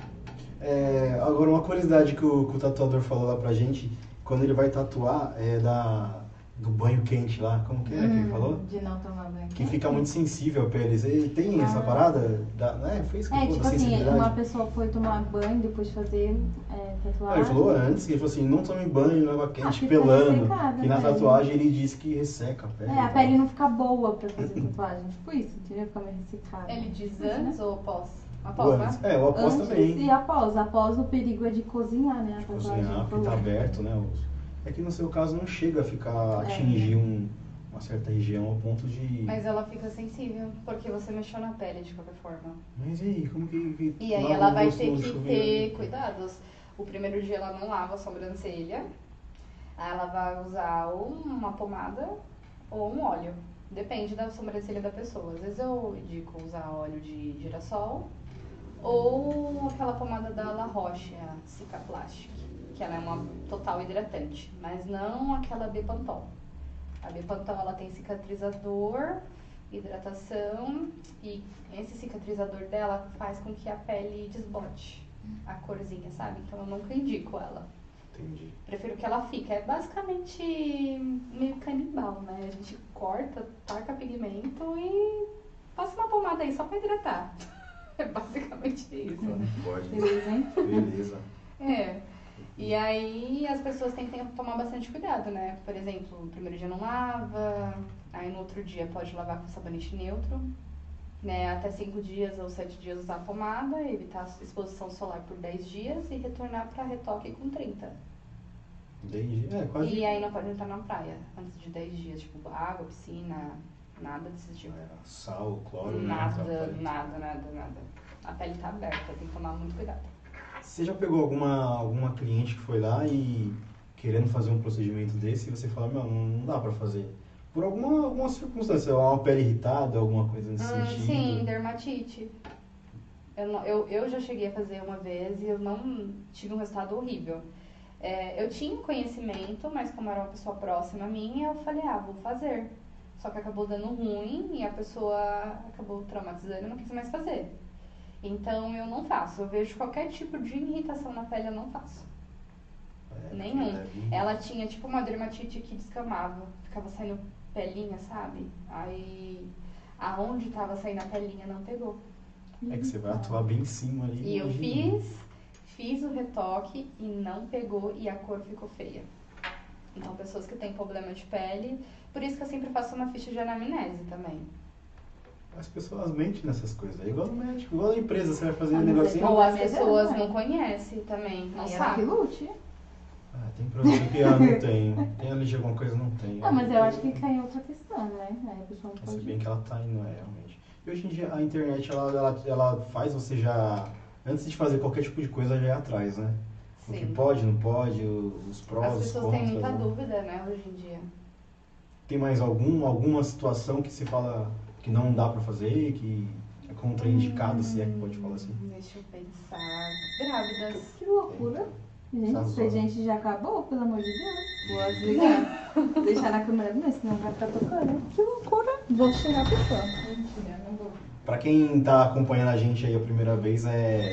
É, agora, uma curiosidade que o, que o tatuador falou lá pra gente, quando ele vai tatuar, é da, do banho quente lá, como que é que ele Hum, falou? De não tomar banho. Que fica muito sensível a pele. Você tem essa Ah. parada? Da, né? Foi isso que É, ele tipo falou, da assim, uma pessoa foi tomar banho depois de fazer é, tatuagem. ele falou antes, ele falou assim, não tome banho em água Ah, quente fica pelando. E na pele. tatuagem ele disse que resseca a pele. É, a e pele não fica boa pra fazer tatuagem. Tipo isso, entendeu? Fica meio ressecada. Ele diz Isso, né? antes ou após? Após, antes- né? É, o após Antes também. e após. Após o perigo é de cozinhar, né? A tatuagem Cozinhar, porque tá aberto, né? os- É que no seu caso não chega a ficar, É. atingir um- uma certa região ao ponto de... Mas ela fica sensível, porque você mexeu na pele de qualquer forma. Mas e aí, como que... que E aí ela vai ter que ter cuidados. O primeiro dia ela não lava a sobrancelha. Aí ela vai usar ou uma pomada ou um óleo. Depende da sobrancelha da pessoa. Às vezes eu indico usar óleo de girassol ou aquela pomada da La Roche, a Cicaplastic, que ela é uma total hidratante, mas não aquela Bepantol. A Bepantol ela tem cicatrizador, hidratação e esse cicatrizador dela faz com que a pele desbote a corzinha, sabe? Então eu nunca indico ela. Entendi. Prefiro que ela fique. É basicamente meio canibal, né? A gente corta, taca pigmento e passa uma pomada aí só pra hidratar. É basicamente isso. Pode. Beleza, hein? Beleza. É. E aí as pessoas têm que tomar bastante cuidado, né? Por exemplo, no primeiro dia não lava, aí no outro dia pode lavar com sabonete neutro, né? Até 5 dias ou 7 dias usar a pomada, evitar a exposição solar por 10 dias e retornar para retoque com 30. Entendi. É, quase... E aí não pode entrar na praia antes de 10 dias, tipo água, piscina, nada desse tipo. É, Sal, cloro, né? Nada, nada, nada, nada. A pele tá aberta, tem que tomar muito cuidado. Você já pegou alguma, alguma cliente que foi lá e querendo fazer um procedimento desse e você fala, meu, não, dá pra fazer? Por alguma, alguma circunstância, uma pele irritada, alguma coisa nesse Hum, sentido? sim, dermatite. Eu, não- eu, eu já cheguei a fazer uma vez e eu não tive um resultado horrível. É, eu tinha conhecimento, mas como era uma pessoa próxima a mim, eu falei, ah, vou fazer. Só que acabou dando ruim e a pessoa acabou traumatizando e não quis mais fazer. Então eu não faço. Eu vejo qualquer tipo de irritação na pele, eu não faço. É, Nenhum. deve- Ela tinha tipo uma dermatite que descamava, ficava saindo pelinha, sabe? Aí aonde tava saindo a pelinha não pegou. É que você vai atuar bem em cima ali. E eu fiz, fiz o retoque e não pegou e a cor ficou feia. Então pessoas que têm problema de pele, por isso que eu sempre faço uma ficha de anamnese também. As pessoas mentem nessas coisas. É igual no médico, igual na empresa, você vai fazer um negocinho. é Ou as é pessoas não conhecem também, não que sabem. lute. Ah, tem produto que ah, não tem. Tem ali de alguma coisa não tem. Ah, mas eu acho que cai em outra questão, né? Aí a pessoa não Se pode. bem que ela tá indo, é, realmente. E hoje em dia a internet, ela, ela, ela faz você já, antes de fazer qualquer tipo de coisa, já ir atrás, né? O que Sim. pode, não pode, os prós, As os pessoas têm muita né? dúvida, né, hoje em dia. Tem mais algum, alguma situação que se fala que não dá pra fazer, que é contraindicado, se é que pode falar assim? Hum, Deixa eu pensar. Grávidas. Que loucura. Gente, Tá esse zoando. gente já acabou, pelo amor de Deus. Vou desligar. Deixar na câmera mesmo, senão vai ficar tocando. Que loucura. Vou chegar a pessoa. Mentira, não vou. Pra quem tá acompanhando a gente aí a primeira vez, é,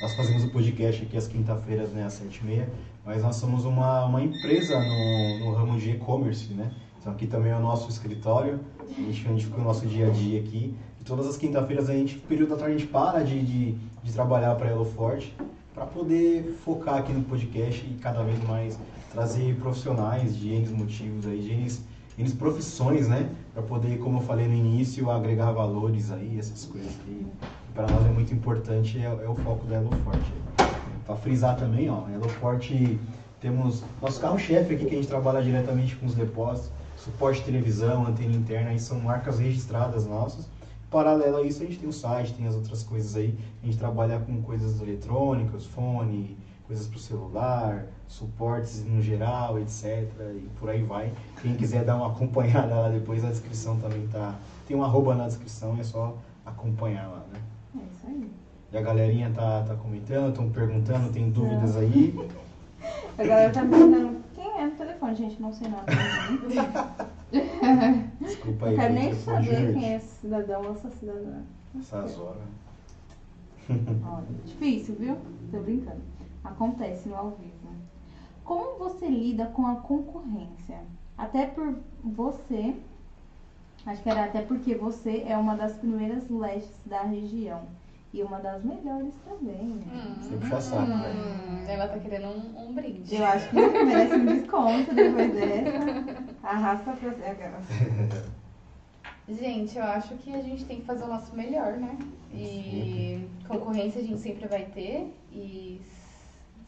nós fazemos o podcast aqui às quinta-feiras, né, às sete e meia, mas nós somos uma, uma empresa no, no ramo de e-commerce, né? Então aqui também é o nosso escritório, a gente, a gente fica o nosso dia a dia aqui. E todas as quinta-feiras a gente, período da tarde, a gente para de, de, de trabalhar para Elo Forte para poder focar aqui no podcast e cada vez mais trazer profissionais de N motivos aí, de N, profissões, né? Para poder, como eu falei no início, agregar valores aí, essas coisas que para nós é muito importante, é, é o foco da Elo Forte. Para frisar também, ó, Elo Forte temos nosso carro-chefe aqui que a gente trabalha diretamente com os depósitos, suporte de televisão, antena interna, aí são marcas registradas nossas. Paralelo a isso, a gente tem o site, tem as outras coisas aí. A gente trabalha com coisas eletrônicas, fone, coisas para o celular, suportes no geral, etc. E por aí vai. Quem quiser dar uma acompanhada lá depois, a descrição também tá. Tem um arroba na descrição, é só acompanhar lá, né? É isso aí. E a galerinha tá, tá comentando, estão perguntando, tem dúvidas aí. A galera tá perguntando quem é no telefone, gente, não sei nada. Desculpa aí. Não quero nem telefone saber quem é esse cidadão ou essa cidadã. Essas horas. Olha, difícil, viu? Tô brincando. Acontece no ao vivo. Como você lida com a concorrência? Até por você, acho que era até porque você é uma das primeiras lestes da região. E uma das melhores também, né? Hum, Você puxa saco, né? hum, ela tá querendo um, um brinde. Eu acho que merece um desconto depois dessa. Arrasta pra você. aquela. Gente, eu acho que a gente tem que fazer o nosso melhor, né? E concorrência a gente sempre vai ter. E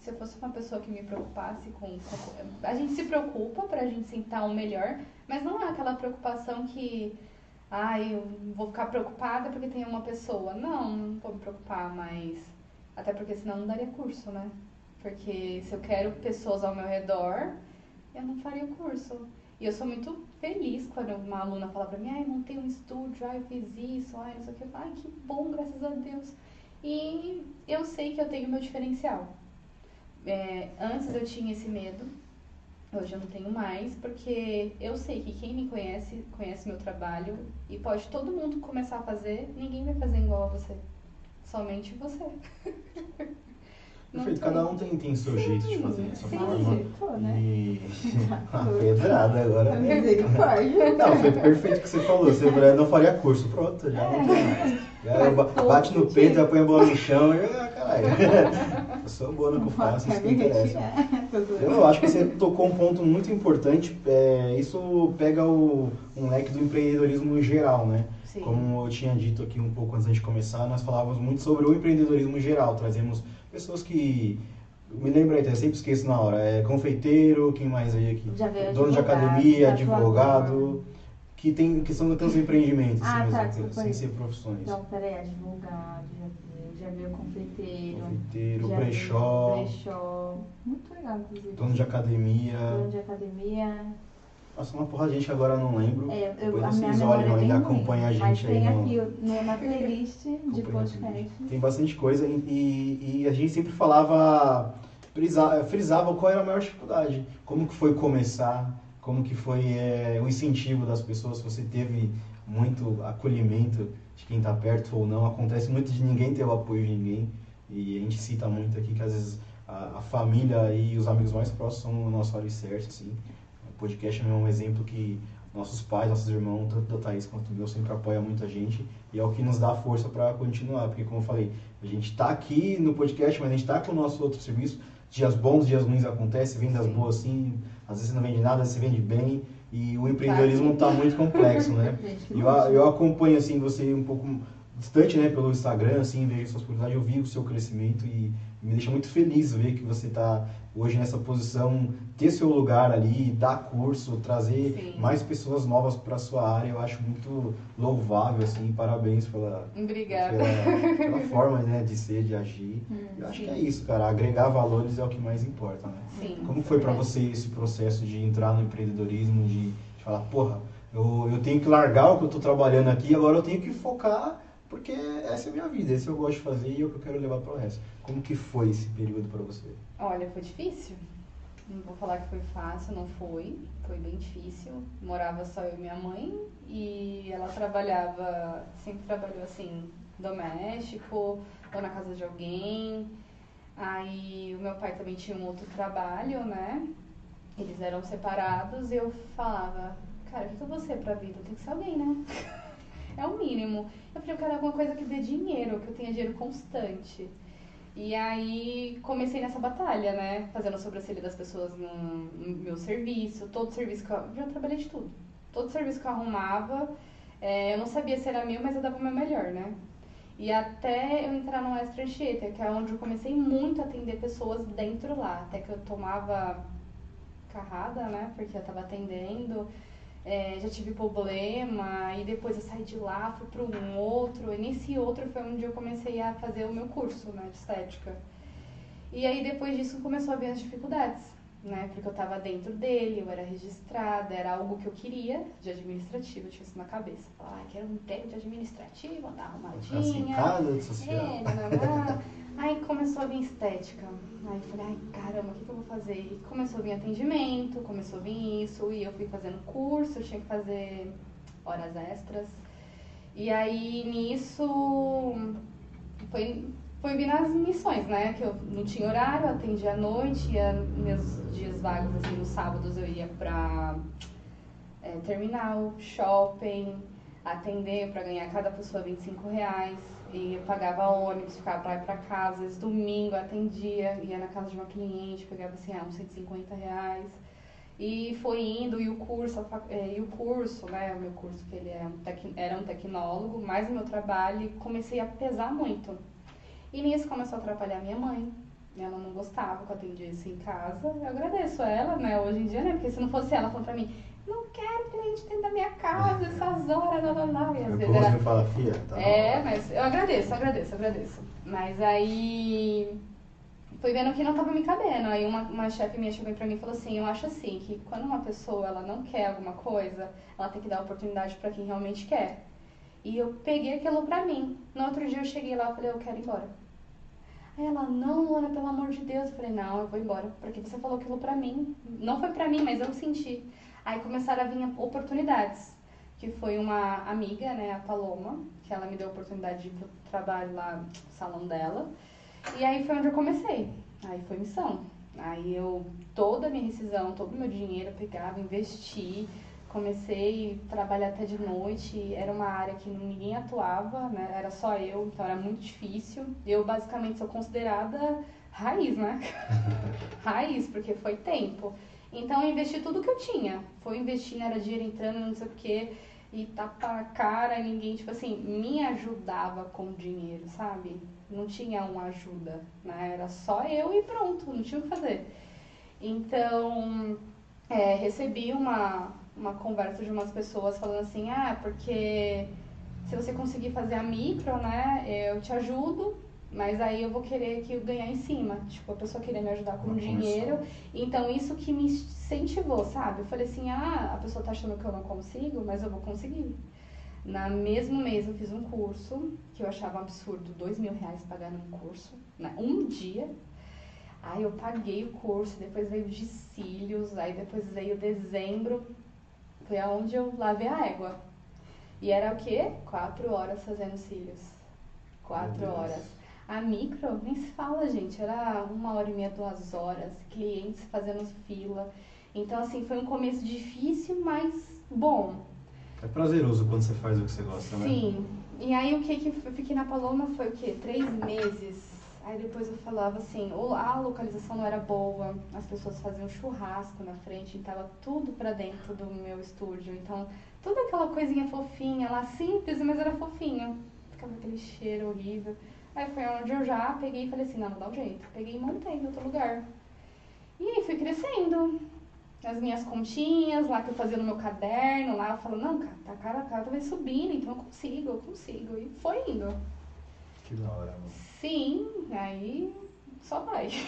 se eu fosse uma pessoa que me preocupasse com. com- A gente se preocupa pra gente sentar o melhor, mas não é aquela preocupação que. Ai, eu vou ficar preocupada porque tem uma pessoa. Não, não vou me preocupar, mas. Até porque senão não daria curso, né? Porque se eu quero pessoas ao meu redor, eu não faria o curso. E eu sou muito feliz quando uma aluna fala pra mim, ai, montei um estúdio, ai, fiz isso, ai, não sei o que. Ai, que bom, graças a Deus. E eu sei que eu tenho meu diferencial. É, antes eu tinha esse medo, hoje eu não tenho mais, porque eu sei que quem me conhece, conhece meu trabalho e pode todo mundo começar a fazer, ninguém vai fazer igual a você. Somente você. Perfeito, cada um tem, tem seu jeito de fazer, a sua sim. forma. Acertou, né? E. a pedrada agora. Misericórdia. Não, foi perfeito o que você falou. Você não faria curso. Pronto, já não tem mais. Já ba- bate no peito, já põe a bola no chão e. Ah, caralho. Eu sou boa no que eu faço, isso que interessa. Eu acho que você tocou um ponto muito importante. é, isso pega o, um leque do empreendedorismo em geral, né? Sim. Como eu tinha dito aqui um pouco antes de começar, nós falávamos muito sobre o empreendedorismo em geral. Trazemos pessoas que. Me lembra aí, eu sempre esqueço na hora. É confeiteiro, quem mais aí aqui? Já veio Dono de academia, advogado. Que, tem, que são tantos empreendimentos, Ah, assim, tá, mesmo, desculpa sem ser profissões. Então, peraí, advogado, veio confeiteiro. Confeiteiro, brechó, brechó. Muito legal, inclusive. dono de academia. Dono de academia. Nossa, uma porra de gente agora não lembro. É, eu, Depois vocês olham é aí, bem acompanha a gente aí tem no- aqui no, na playlist de podcast. Tem bastante coisa e, e- e a gente sempre falava, frisa- frisava qual era a maior dificuldade, como que foi começar, como que foi é, o incentivo das pessoas, se você teve muito acolhimento de quem está perto ou não. Acontece muito de ninguém ter o apoio de ninguém e a gente cita muito aqui que às vezes a, a família e os amigos mais próximos são o nosso alicerce, assim. O podcast é um exemplo que nossos pais, nossos irmãos, tanto da Thaís quanto do meu, sempre apoiam muito a gente e é o que nos dá força para continuar, porque como eu falei, a gente está aqui no podcast, mas a gente está com o nosso outro serviço, dias bons, dias ruins acontecem, vendas boas sim, às vezes você não vende nada, você vende bem e o empreendedorismo está muito complexo, né? Eu, eu acompanho assim você um pouco distante, né, pelo Instagram, assim, vejo suas publicidades, eu vi o seu crescimento e me deixa muito feliz ver que você está hoje nessa posição, ter seu lugar ali, dar curso, trazer Sim. mais pessoas novas para sua área, eu acho muito louvável assim, parabéns pela Obrigada. pela, pela forma, né, de ser, de agir. Hum, Eu acho sim. que é isso, cara, agregar valores é o que mais importa, né? Sim. Como foi pra você esse processo de entrar no empreendedorismo, de, de falar, porra, eu, eu tenho que largar o que eu tô trabalhando aqui, agora eu tenho que focar, porque essa é a minha vida, esse eu gosto de fazer e é o que eu quero levar pro resto. Como que foi esse período pra você? Olha, foi difícil. Não vou falar que foi fácil, não foi. Foi bem difícil. Morava só eu e minha mãe e ela trabalhava, sempre trabalhou assim, doméstico ou na casa de alguém. Aí o meu pai também tinha um outro trabalho, né? Eles eram separados e eu falava, cara, o que que eu vou ser pra vida? Tem que ser alguém, né? É o mínimo. Eu falei, eu quero alguma coisa que dê dinheiro, que eu tenha dinheiro constante. E aí comecei nessa batalha, né? Fazendo a sobrancelha das pessoas no, meu serviço, todo serviço que eu. Já trabalhei de tudo. Todo serviço que eu arrumava, é, eu não sabia se era meu, mas eu dava o meu melhor, né? E até eu entrar no Extra Anchieta, que é onde eu comecei muito a atender pessoas dentro lá. Até que eu tomava carrada, né? Porque eu tava atendendo. É, já tive problema e depois eu saí de lá, fui para um outro. E nesse outro foi onde eu comecei a fazer o meu curso né, de estética. E aí depois disso começou a vir as dificuldades, né? Porque eu estava dentro dele, eu era registrada, era algo que eu queria de administrativo, eu tinha isso na cabeça. Falar, ah, quero um emprego de administrativo, andar Ficar assim, arrumadinha. casa social. É. Aí começou a vir estética. Aí eu falei, ai caramba, o que, que eu vou fazer? E começou a vir atendimento, começou a vir isso, e eu fui fazendo curso, eu tinha que fazer horas extras. E aí nisso foi, foi vindo as missões, né? Que eu não tinha horário, atendia à noite, ia meus dias vagos, assim, nos sábados eu ia pra é, terminal, shopping, atender para ganhar cada pessoa 25 reais. E pagava ônibus, ficava pra ir pra casa, às vezes domingo atendia, ia na casa de uma cliente, pegava assim, ah, uns 150 reais. E foi indo, e o curso, eh, e o curso, né, o meu curso, que ele é um tec- era um tecnólogo, mais o meu trabalho, e comecei a pesar muito. E nisso começou a atrapalhar minha mãe. Ela não gostava que eu atendia isso em casa. Eu agradeço a ela, né, hoje em dia, né, porque se não fosse ela falando pra mim, não quero cliente dentro da minha casa, essas horas, lá, lá, lá. E às vezes era, fala, fia, tá é, hora." mas eu agradeço, agradeço, agradeço. Mas aí fui vendo que não tava me cabendo. Aí uma, uma chefe minha chegou pra mim e falou assim, eu acho assim, que quando uma pessoa ela não quer alguma coisa, ela tem que dar oportunidade pra quem realmente quer. E eu peguei aquilo pra mim. No outro dia eu cheguei lá e falei, eu quero ir embora. Aí ela, não, Luana, pelo amor de Deus. Eu falei, não, eu vou embora, porque você falou aquilo pra mim. Não foi pra mim, mas eu senti. Aí começaram a vir oportunidades que foi uma amiga, né, a Paloma, que ela me deu a oportunidade de ir pro trabalho lá no salão dela. E aí foi onde eu comecei. Aí foi missão. Aí eu, toda a minha rescisão, todo o meu dinheiro eu pegava, investi, comecei a trabalhar até de noite. Era uma área que ninguém atuava, né, era só eu, então era muito difícil. Eu basicamente sou considerada raiz, né? raiz, porque foi tempo. Então eu investi tudo que eu tinha. Foi investindo, era dinheiro entrando, não sei o quê. E tapa na cara, ninguém, tipo assim, me ajudava com dinheiro, sabe? Não tinha uma ajuda, né? Era só eu e pronto, não tinha o que fazer. Então, é, recebi uma, uma conversa de umas pessoas falando assim, ah, porque se você conseguir fazer a micro, né, eu te ajudo, mas aí eu vou querer que eu ganhar em cima. Tipo, a pessoa querer me ajudar com Uma dinheiro. comissão. Então, isso que me incentivou, sabe? Eu falei assim, ah, a pessoa tá achando que eu não consigo, mas eu vou conseguir. Na mesmo mês eu fiz um curso, que eu achava um absurdo, dois mil reais pagar num curso, né? um dia. Aí eu paguei o curso, depois veio de cílios, aí depois veio dezembro, foi aonde eu lavei a égua. E era o quê? Quatro horas fazendo cílios. Quatro horas. A micro, nem se fala, gente, era uma hora e meia, duas horas, clientes fazendo fila. Então, assim, foi um começo difícil, mas bom. É prazeroso quando você faz o que você gosta, né? Sim. E aí o que que eu fiquei na Paloma foi o quê? Três meses. Aí depois eu falava assim, a localização não era boa, as pessoas faziam churrasco na frente, então tava tudo pra dentro do meu estúdio. Então, toda aquela coisinha fofinha lá, simples, mas era fofinho. Ficava aquele cheiro horrível. Aí foi onde eu já peguei e falei assim, não, vou dar um jeito. Peguei e montei em outro lugar. E aí fui crescendo. As minhas continhas lá que eu fazia no meu caderno, lá eu falo, não, cara, tá cara, cara vai subindo, então eu consigo, eu consigo. E foi indo. Que da hora, mano. Sim, aí só vai.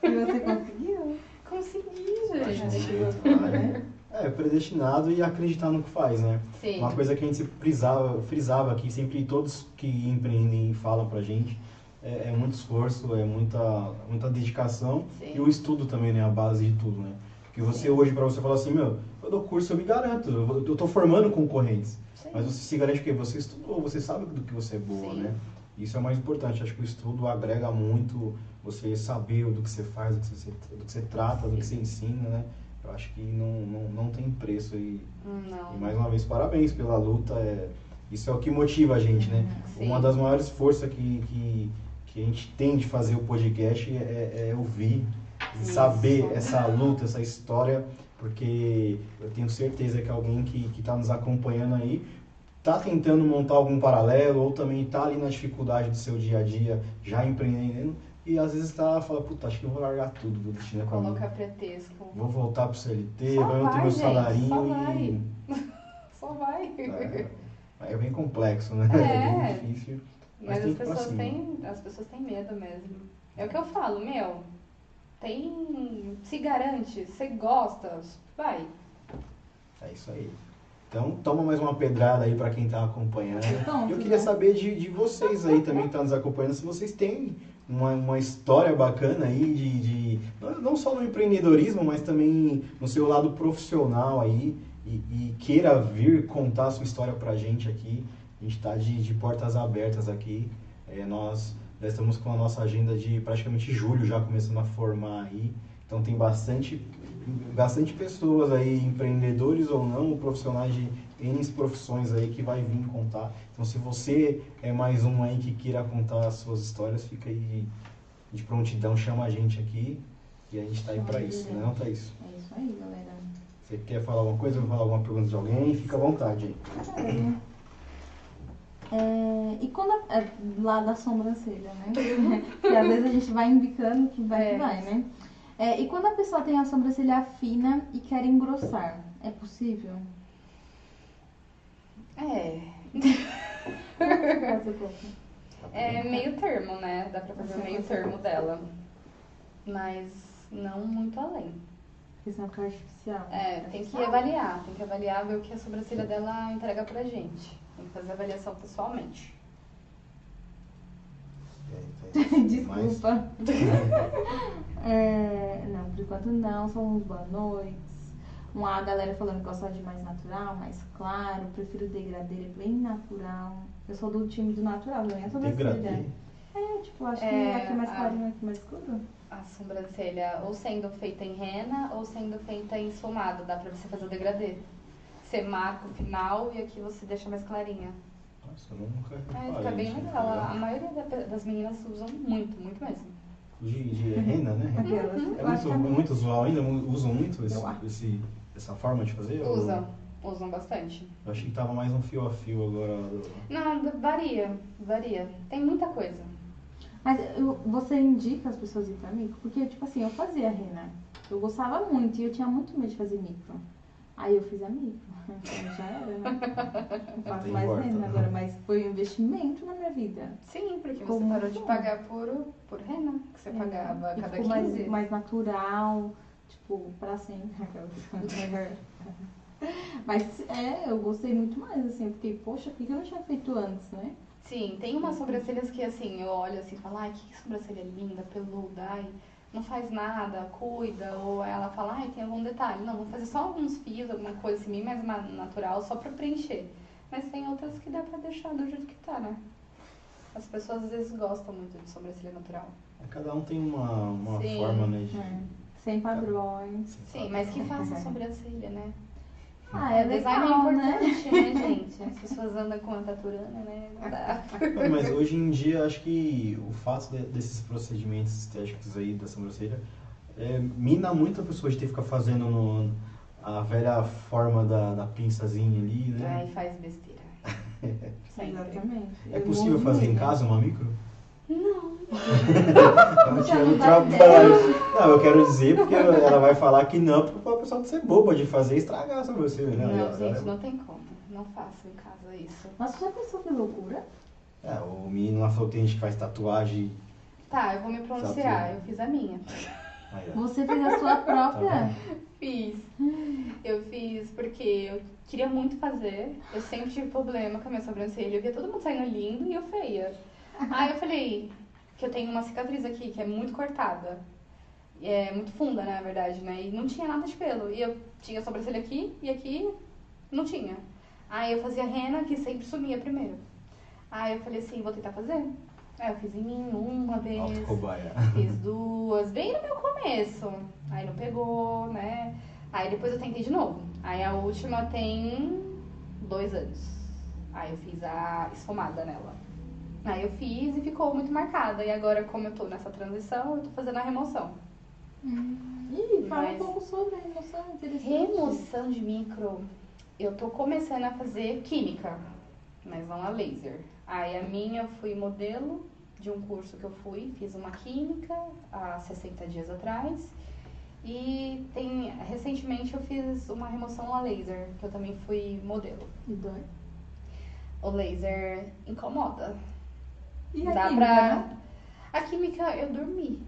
E você conseguiu? Consegui, A gente. gente vai, É, predestinado e acreditar no que faz, né? Sim. Uma coisa que a gente sempre frisava, frisava aqui, sempre todos que empreendem falam pra gente, é, é muito esforço, é muita, muita dedicação Sim. e o estudo também, né? A base de tudo, né? Porque você Sim. hoje, pra você falar assim, meu, eu dou curso, eu me garanto, eu, tô formando concorrentes. Sim. Mas você se garante porque você estudou, você sabe do que você é boa, Sim. né? Isso é o mais importante. Acho que o estudo agrega muito você saber do que você faz, do que você, do que você trata, do que você ensina, né? Eu acho que não, não, não tem preço. E, Não. e mais uma vez, parabéns pela luta. É, isso é o que motiva a gente, né? Sim. Uma das maiores forças que, que, que a gente tem de fazer o podcast é, é ouvir, Isso. saber essa luta, essa história, porque eu tenho certeza que alguém que está nos acompanhando aí está tentando montar algum paralelo ou também está ali na dificuldade do seu dia a dia, já empreendendo, e às vezes está fala, puta, acho que eu vou largar tudo, vou destinar para mim. Colocar pretexto. Vou voltar pro CLT, Só vai eu ter meu salarinho só e. vai. Só vai. É, é bem complexo, né? É. bem difícil. Mas Mas as pessoas têm, as pessoas têm medo mesmo. É o que eu falo, meu. Tem, se garante, você gosta, vai. É isso aí. Então, toma mais uma pedrada aí pra quem tá acompanhando. Pronto, Eu queria né? saber de, de vocês aí também que tá nos acompanhando, se vocês têm uma, uma história bacana aí de, de- não- não só no empreendedorismo, mas também no seu lado profissional aí e, e queira vir contar a sua história pra gente aqui. A gente tá de, de portas abertas aqui. É, nós já estamos com a nossa agenda de praticamente julho já começando a formar aí. Então tem bastante, bastante pessoas aí, empreendedores ou não, profissionais de N profissões aí que vai vir contar. Então se você é mais um aí que queira contar as suas histórias, fica aí de prontidão, chama a gente aqui e a gente tá aí para isso, né, não, Thaís? É isso aí, galera. Você quer falar alguma coisa, falar alguma pergunta de alguém? Fica à vontade aí. É, e quando a, é, lá da sobrancelha, né? que às vezes a gente vai indicando que vai, é. vai né? É, e quando a pessoa tem a sobrancelha fina e quer engrossar, é possível? É. é meio termo, né? Dá pra fazer meio termo dela. Mas não muito além. Porque senão fica artificial. É, tem que avaliar. Tem que avaliar, ver o que a sobrancelha dela entrega pra gente. Tem que fazer a avaliação pessoalmente. Desculpa. é, não, por enquanto não. São uns boa noites. Uma galera falando que gosta de mais natural, mais claro. Prefiro degradê, é bem natural. Eu sou do time do natural, não é sobrancelha. É, tipo, acho é, que aqui mais clarinho, aqui mais escuro. A sobrancelha ou sendo feita em rena ou sendo feita em esfumado. Dá pra você fazer o degradê. Você marca o final e aqui você deixa mais clarinha. Nossa, eu nunca reparei. É, fica bem legal. A maioria das meninas usam muito, muito mesmo. De, de rena, né? É muito, muito usual ainda? Usam muito esse, esse, essa forma de fazer? Usam. Ou... Usam bastante. Eu achei que tava mais um fio a fio agora. Não, varia, varia. Tem muita coisa. Mas eu, você indica as pessoas ir pra micro? Porque, tipo assim, eu fazia rena. Eu gostava muito e eu tinha muito medo de fazer micro. Aí eu fiz a micro. Então já era, né? Não faço mais renda agora, mas foi um investimento na minha vida. Sim, porque Ficou você parou de pagar por, por renda, que você é, pagava cada 15. Mais, mais natural, tipo, pra sempre. mas é, eu gostei muito mais, assim, eu fiquei, poxa, por que eu não tinha feito antes, né? Sim, tem umas sobrancelhas que assim, eu olho assim e falo, ai, que sobrancelha linda, peluda, ai não faz nada, cuida, ou ela fala, ai, tem algum detalhe. Não, vou fazer só alguns fios, alguma coisa assim, mais natural, só pra preencher. Mas tem outras que dá pra deixar do jeito que tá, né? As pessoas às vezes gostam muito de sobrancelha natural. É, cada um tem uma, uma forma, né? De... É. Sem padrões. Sim, mas que faça sobrancelha, né? Ah, é, é legal, design é importante, né? né, gente? As pessoas andam com a taturana, né? Não dá. Mas hoje em dia, acho que o fato de, desses procedimentos estéticos aí da sobrancelha é, mina muito a pessoa de ter que ficar fazendo no, a velha forma da, da pinçazinha ali, né? Aí faz besteira. Exatamente. É possível fazer em casa uma micro? Não. Estamos tirando trabalho. Não, eu quero dizer porque ela vai falar que não, porque a pessoa ser boba de fazer e estragar sobre você, né? Não, gente, não tem como. Não faço em casa isso. Mas já pensou que loucura? É, o menino lá falou que tem gente que faz tatuagem. Tá, eu vou me pronunciar. Eu fiz a minha. Aí, você fez a sua própria? Tá fiz. Eu fiz porque eu queria muito fazer. Eu sempre tive problema com a minha sobrancelha. Eu via todo mundo saindo lindo e eu feia. Aí eu falei que eu tenho uma cicatriz aqui que é muito cortada. É muito funda, né, na verdade, né? E não tinha nada de pelo. E eu tinha sobrancelha aqui e aqui não tinha. Aí eu fazia rena, que sempre sumia primeiro. Aí eu falei assim, vou tentar fazer. Aí eu fiz em mim uma vez. Fiz duas, bem no meu começo. Aí não pegou, né? Aí depois eu tentei de novo. Aí a última tem dois anos. Aí eu fiz a esfumada nela. Aí eu fiz e ficou muito marcada. E agora, como eu tô nessa transição, eu tô fazendo a remoção. Hum. Ih, fala Mas... um pouco sobre a remoção, Remoção de micro, eu tô começando a fazer química, mas não a laser. Aí a minha, eu fui modelo de um curso que eu fui, fiz uma química há 60 dias atrás. E tem, recentemente eu fiz uma remoção a laser, que eu também fui modelo. E dói? O laser incomoda. E a Dá química, pra... Né? A química, eu dormi.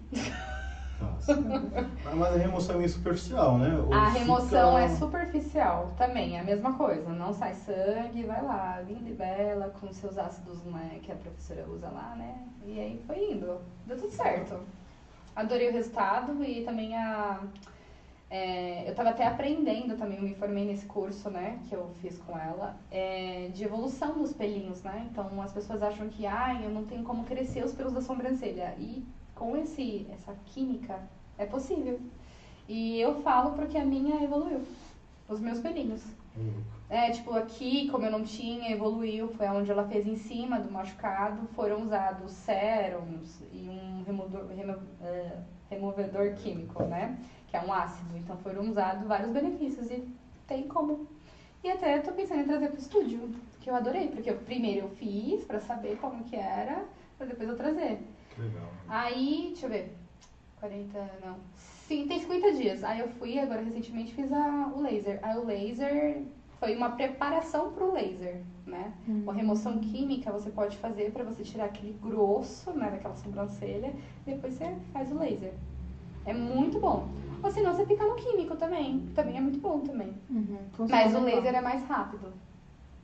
Nossa. Mas a remoção é meio superficial, né? Ou a remoção fica... é superficial também, é a mesma coisa. Não sai sangue, vai lá, linda e bela, com seus ácidos né, que a professora usa lá, né? E aí foi indo. Deu tudo certo. Adorei o resultado e também a é, eu estava até aprendendo também, eu me formei nesse curso, né, que eu fiz com ela, é, de evolução dos pelinhos, né? Então as pessoas acham que, ah, eu não tenho como crescer os pelos da sobrancelha. E com esse, essa química é possível. E eu falo porque a minha evoluiu. Os meus pelinhos. Hum. É, tipo, aqui, como eu não tinha, evoluiu. Foi onde ela fez em cima do machucado. Foram usados sérums e um removedor, remo, é, removedor químico, né? Que é um ácido. Então foram usados vários benefícios e tem como. E até tô pensando em trazer pro estúdio, que eu adorei. Porque eu, primeiro eu fiz pra saber como que era, pra depois eu trazer. Que legal. Aí, deixa eu ver. 40, não. Sim, tem 50 dias. Aí eu fui, agora recentemente fiz a, o laser. Aí o laser foi uma preparação pro laser, né? Uma remoção química você pode fazer para você tirar aquele grosso, né, daquela sobrancelha, depois você faz o laser. É muito bom. Ou senão você fica no químico também. Também é muito bom também. Uhum. Mas o laser é mais rápido.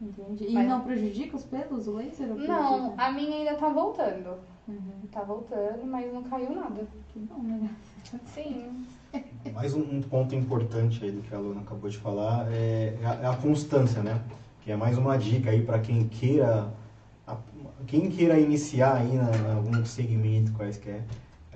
Entendi. E Mas- não prejudica os pelos, o laser? Não, a minha ainda tá voltando. Uhum. Tá voltando, mas não caiu nada. Que bom, né? Sim. Mais um, um ponto importante aí do que a Luna acabou de falar é a, é a constância, né? Que é mais uma dica aí para quem queira a- quem queira iniciar aí na, em algum segmento quaisquer.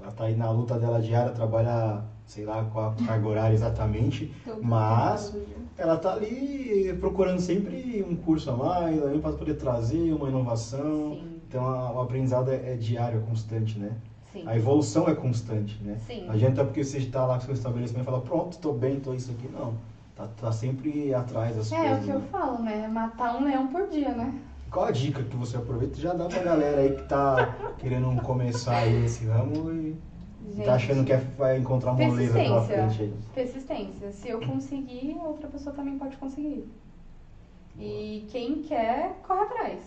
Ela tá aí na luta dela diária, trabalha, sei lá, qual a carga horária exatamente, Todo Mas- ela tá ali procurando sempre um curso a mais, para poder trazer uma inovação. Sim. Então a- o aprendizado é, é diário, é constante, né? Sim. A evolução é constante, né? Sim. Não adianta porque você está lá com seu estabelecimento e fala, pronto, estou bem, estou isso aqui. Não. Tá, tá sempre atrás das É, o coisas. que eu né? falo, né? Matar um leão por dia, né? Qual a dica que você aproveita e já dá pra galera aí que tá querendo começar aí nesse ramo e Gente, tá achando que é- vai encontrar uma moleza pela frente persistência. aí? Persistência. Se eu conseguir, outra pessoa também pode conseguir. E quem quer, corre atrás.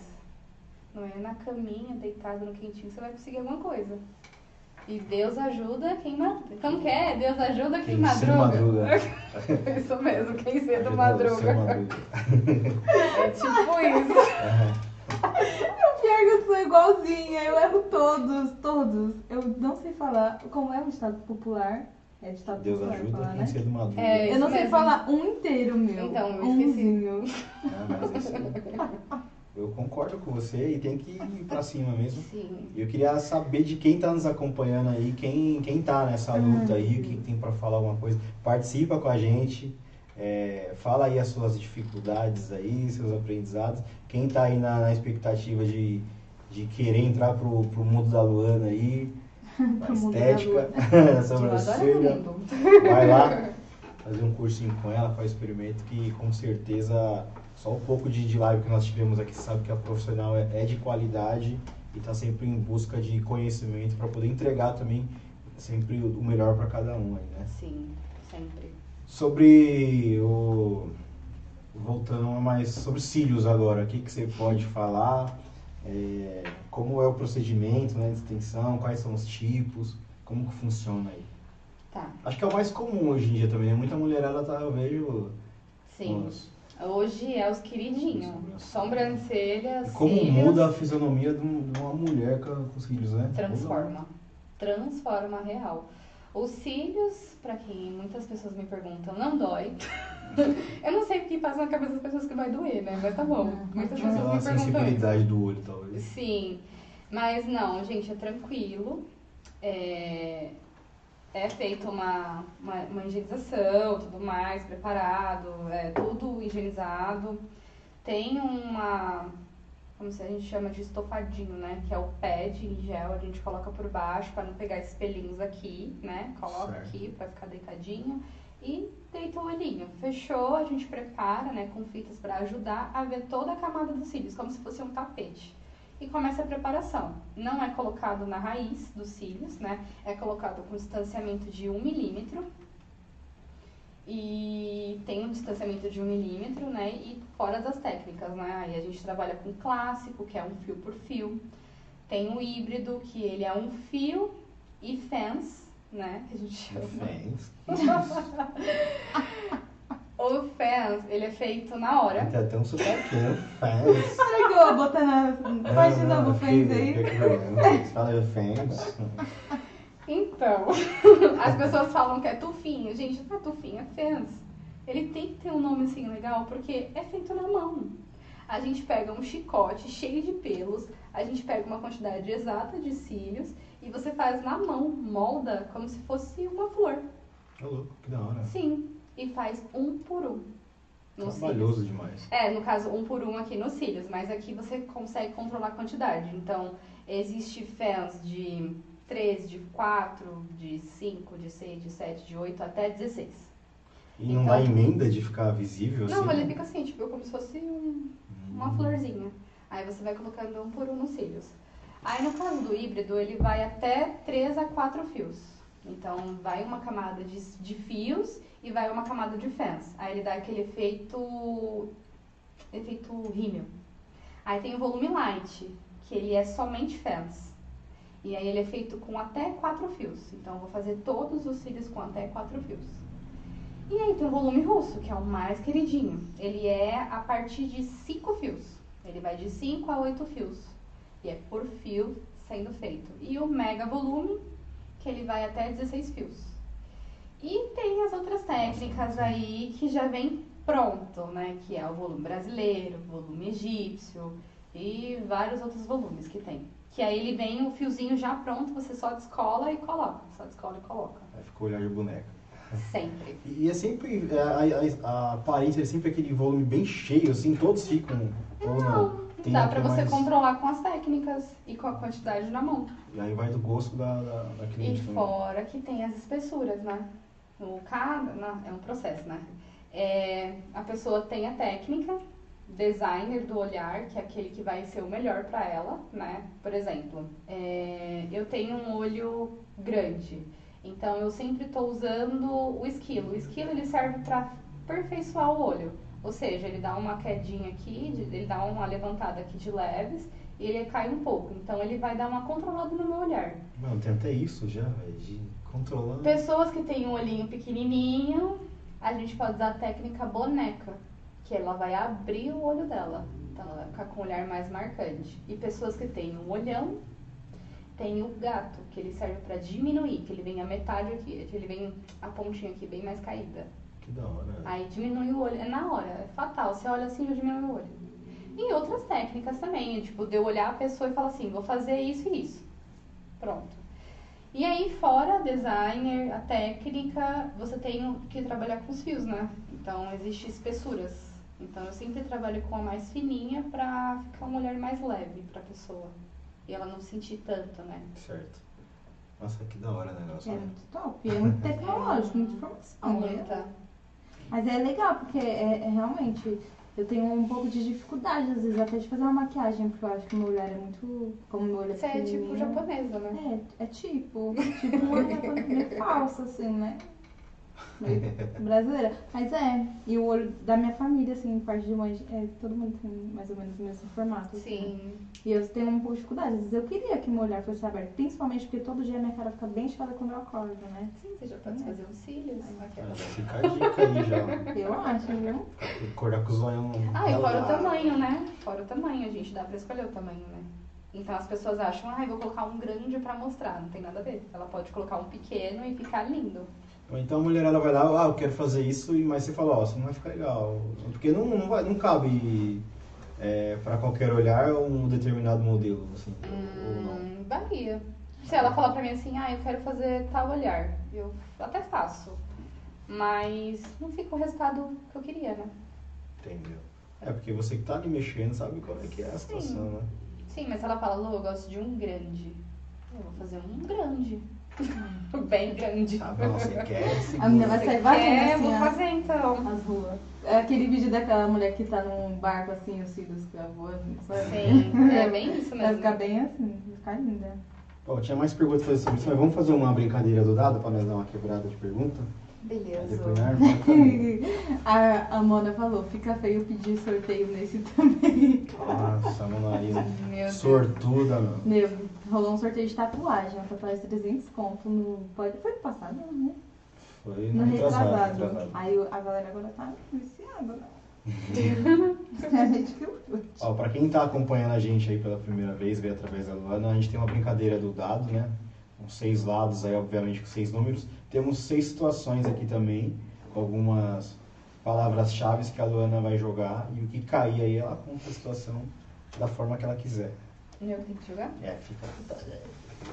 Não é na caminha, deitado no quentinho, você vai conseguir alguma coisa. E Deus ajuda quem madruga. Como que é? Deus ajuda quem, Quem cedo madruga. madruga. Isso mesmo, quem cedo madruga. madruga. É tipo isso. O pior é que eu sou igualzinha, eu erro todos, todos. Eu não sei falar como é o ditado popular. É ditado Deus popular ajuda falar, quem né? cedo madruga. É, Eu não sei mesmo. falar um inteiro, meu. Então, eu esqueci. Umzinho. Ah, mas isso aí- eu concordo com você e tem que ir pra cima mesmo. Sim. Eu queria saber de quem tá nos acompanhando aí, quem, quem tá nessa luta aí, o que tem para falar alguma coisa. Participa com a gente, é, fala aí as suas dificuldades aí, seus aprendizados. Quem tá aí na, na expectativa de, de querer entrar pro, pro mundo da Luana aí, a estética, a sobrancelha, vai lá, fazer um cursinho com ela, faz experimento que com certeza só um pouco de, de live que nós tivemos aqui sabe que a profissional é, é de qualidade e está sempre em busca de conhecimento para poder entregar também sempre o, melhor para cada um aí, né? Sim, sempre. Sobre o voltando a mais sobre cílios agora, o que, que você pode falar? É, como é o procedimento né, de extensão, quais são os tipos, como que funciona aí? Tá. Acho que é o mais comum hoje em dia também, né? Muita mulherada tá, eu vejo. Sim. Hoje é os queridinhos. Sobrancelha, E como cílios, muda a fisionomia de, um- uma mulher com, com os cílios, né? Transforma. Transforma real. Os cílios, pra quem muitas pessoas me perguntam, não dói. Eu não sei o que passa na cabeça das pessoas que vai doer, né? Mas tá bom. Muitas pessoas Aquela me perguntam sensibilidade do olho, talvez. Sim, mas não, gente, é tranquilo. É, é feita uma, uma, uma higienização, tudo mais, preparado, é tudo higienizado. Tem uma, como se a gente chama de estofadinho, né? Que é o pad em gel, a gente coloca por baixo para não pegar esses pelinhos aqui, né? Coloca Certo. aqui para ficar deitadinho e deita o olhinho. Fechou, a gente prepara, né, com fitas para ajudar a ver toda a camada dos cílios, como se fosse um tapete. E começa a preparação. Não é colocado na raiz dos cílios, né? É colocado com distanciamento de 1 milímetro. E tem um distanciamento de 1 milímetro, né? E fora das técnicas, né? Aí a gente trabalha com clássico, que é um fio por fio. Tem o híbrido, que ele é um fio e fence, né? Que a gente chama. Fãs. O fence, ele é feito na hora. Tem até um sotaque, né? Botar na. Faz de novo o fãs aí. Fala fãs. Então, as pessoas falam que é tufinho. Gente, não é tufinho, é fence. Ele tem que ter um nome assim legal porque é feito na mão. A gente pega um chicote cheio de pelos, a gente pega uma quantidade exata de cílios e você faz na mão, molda como se fosse uma flor. É louco, que da hora. Sim, e faz um por um. Nos Trabalhoso cílios. demais. É, no caso, um por um aqui nos cílios, mas aqui você consegue controlar a quantidade. Então, existe fãs de 3, de 4, de 5, de 6, de 7, de 8 até 16. E não Então- dá emenda de ficar visível Não, assim? ele fica assim, tipo, como se fosse um- uma Hum. florzinha. Aí você vai colocando um por um nos cílios. Aí no caso do híbrido, ele vai até 3 a 4 fios. Então vai uma camada de, de fios e vai uma camada de fãs. Aí ele dá aquele efeito. efeito rímel. Aí tem o volume light, que ele é somente fãs. E aí ele é feito com até 4 fios. Então eu vou fazer todos os cílios com até 4 fios. E aí tem o volume russo, que é o mais queridinho. Ele é a partir de 5 fios. Ele vai de 5 a 8 fios. E é por fio sendo feito. E o mega volume, que ele vai até 16 fios. E tem as outras técnicas aí que já vem pronto, né? Que é o volume brasileiro, volume egípcio e vários outros volumes que tem. Que aí ele vem o fiozinho já pronto, você só descola e coloca. Só descola e coloca. Aí fica o olhar de boneca. Sempre. E é sempre. é, A, a, a aparência é sempre aquele volume bem cheio, assim, todos ficam. Não, Tem dá é você mais- controlar com as técnicas e com a quantidade na mão. E aí vai do gosto da, da, da E cliente também. fora que tem as espessuras, né? O cada, é um processo, né? É, a pessoa tem a técnica, designer do olhar, que é aquele que vai ser o melhor pra ela, né? Por exemplo, é, eu tenho um olho grande, então eu sempre estou usando o esquilo. O esquilo ele serve para aperfeiçoar o olho, ou seja, ele dá uma quedinha aqui, ele dá uma levantada aqui de leves e ele cai um pouco. Então ele vai dar uma controlada no meu olhar. Mano, tem até isso já, velho, de controlando. Pessoas que têm um olhinho pequenininho, a gente pode usar a técnica boneca, que ela vai abrir o olho dela. Então ela vai ficar com o olhar mais marcante. E pessoas que têm um olhão, tem o gato, que ele serve pra diminuir, que ele vem a metade aqui, que ele vem a pontinha aqui bem mais caída. Que da hora. Aí diminui o olho, é na hora, é fatal. Você olha assim, já diminui o olho. E outras técnicas também, tipo, de eu olhar a pessoa e falar assim, vou fazer isso e isso. Pronto. E aí, fora designer, a técnica, você tem que trabalhar com os fios, né? Então, existe espessuras. Então, eu sempre trabalho com a mais fininha pra ficar um olhar mais leve pra pessoa. E ela não sentir tanto, né? Certo. Nossa, que da hora o negócio. É né? muito top. E é muito tecnológico, muita informação. né? Mas é legal, porque é, é realmente. Eu tenho um pouco de dificuldade, às vezes, até de fazer uma maquiagem, porque eu acho que meu olhar é muito. Como meu olho é Você é tipo japonesa, né? É, é tipo. Tipo meio falso, assim, né? Brasileira. Mas é. E o olho da minha família, assim, parte de mãe, é, todo mundo tem mais ou menos o mesmo formato. assim. Sim. E eu tenho um pouco de dificuldade. Às vezes eu queria que meu olhar fosse aberto, principalmente porque todo dia minha cara fica bem inchada quando eu acordo, né? Sim, você já pode fazer os cílios. Ah, aquela- Fica a dica aí já. Eu acho, viu? Acordar com os olhos. Ah, e fora o tamanho, né? Fora o tamanho, a gente dá pra escolher o tamanho, né? Então as pessoas acham, ah, eu vou colocar um grande pra mostrar. Não tem nada a ver. Ela pode colocar um pequeno e ficar lindo. Ou então a mulherada vai lá, ah, eu quero fazer isso, e- mas você fala, ó, isso não vai ficar legal. Porque não, não, vai, não cabe é, para qualquer olhar um determinado modelo, assim. Ou não. Hum, varia. Se ela falar pra mim assim, ah, eu quero fazer tal olhar, eu até faço. Mas não fica o resultado que eu queria, né? Entendeu? É porque você que tá ali mexendo sabe qual é que é a Sim. situação, né? Sim, mas se ela fala, Lu, eu gosto de um grande. Eu vou fazer um grande. Bem grande. Tá bom, você quer, segura. A menina vai sair varrendo assim, Vou ó. fazer então. as ruas. É aquele vídeo daquela mulher que tá num barco assim, os cílios que voando, sabe? Sim, é bem isso Vai mesmo. ficar bem assim, vai ficar linda. Bom, tinha mais perguntas pra fazer sobre isso, mas vamos fazer uma brincadeira do dado pra nós dar uma quebrada de pergunta? Beleza. também. A Amanda falou, fica feio pedir sorteio nesse também. Nossa, Meu Deus. sortuda, meu. Meu, rolou um sorteio de tatuagem, uma tatuagem de 300 conto no... Pode, foi no passado, né? Foi No retrasado. Aí a galera agora tá viciada, né? a gente que eu Ó, pra quem tá acompanhando a gente aí pela primeira vez, veio através da Luana, a gente tem uma brincadeira do dado, né? Com seis lados aí, obviamente, com seis números. Temos seis situações aqui também, com algumas palavras-chave que a Luana vai jogar. E o que cair aí, ela conta a situação da forma que ela quiser. Meu, tem que jogar? É, fica.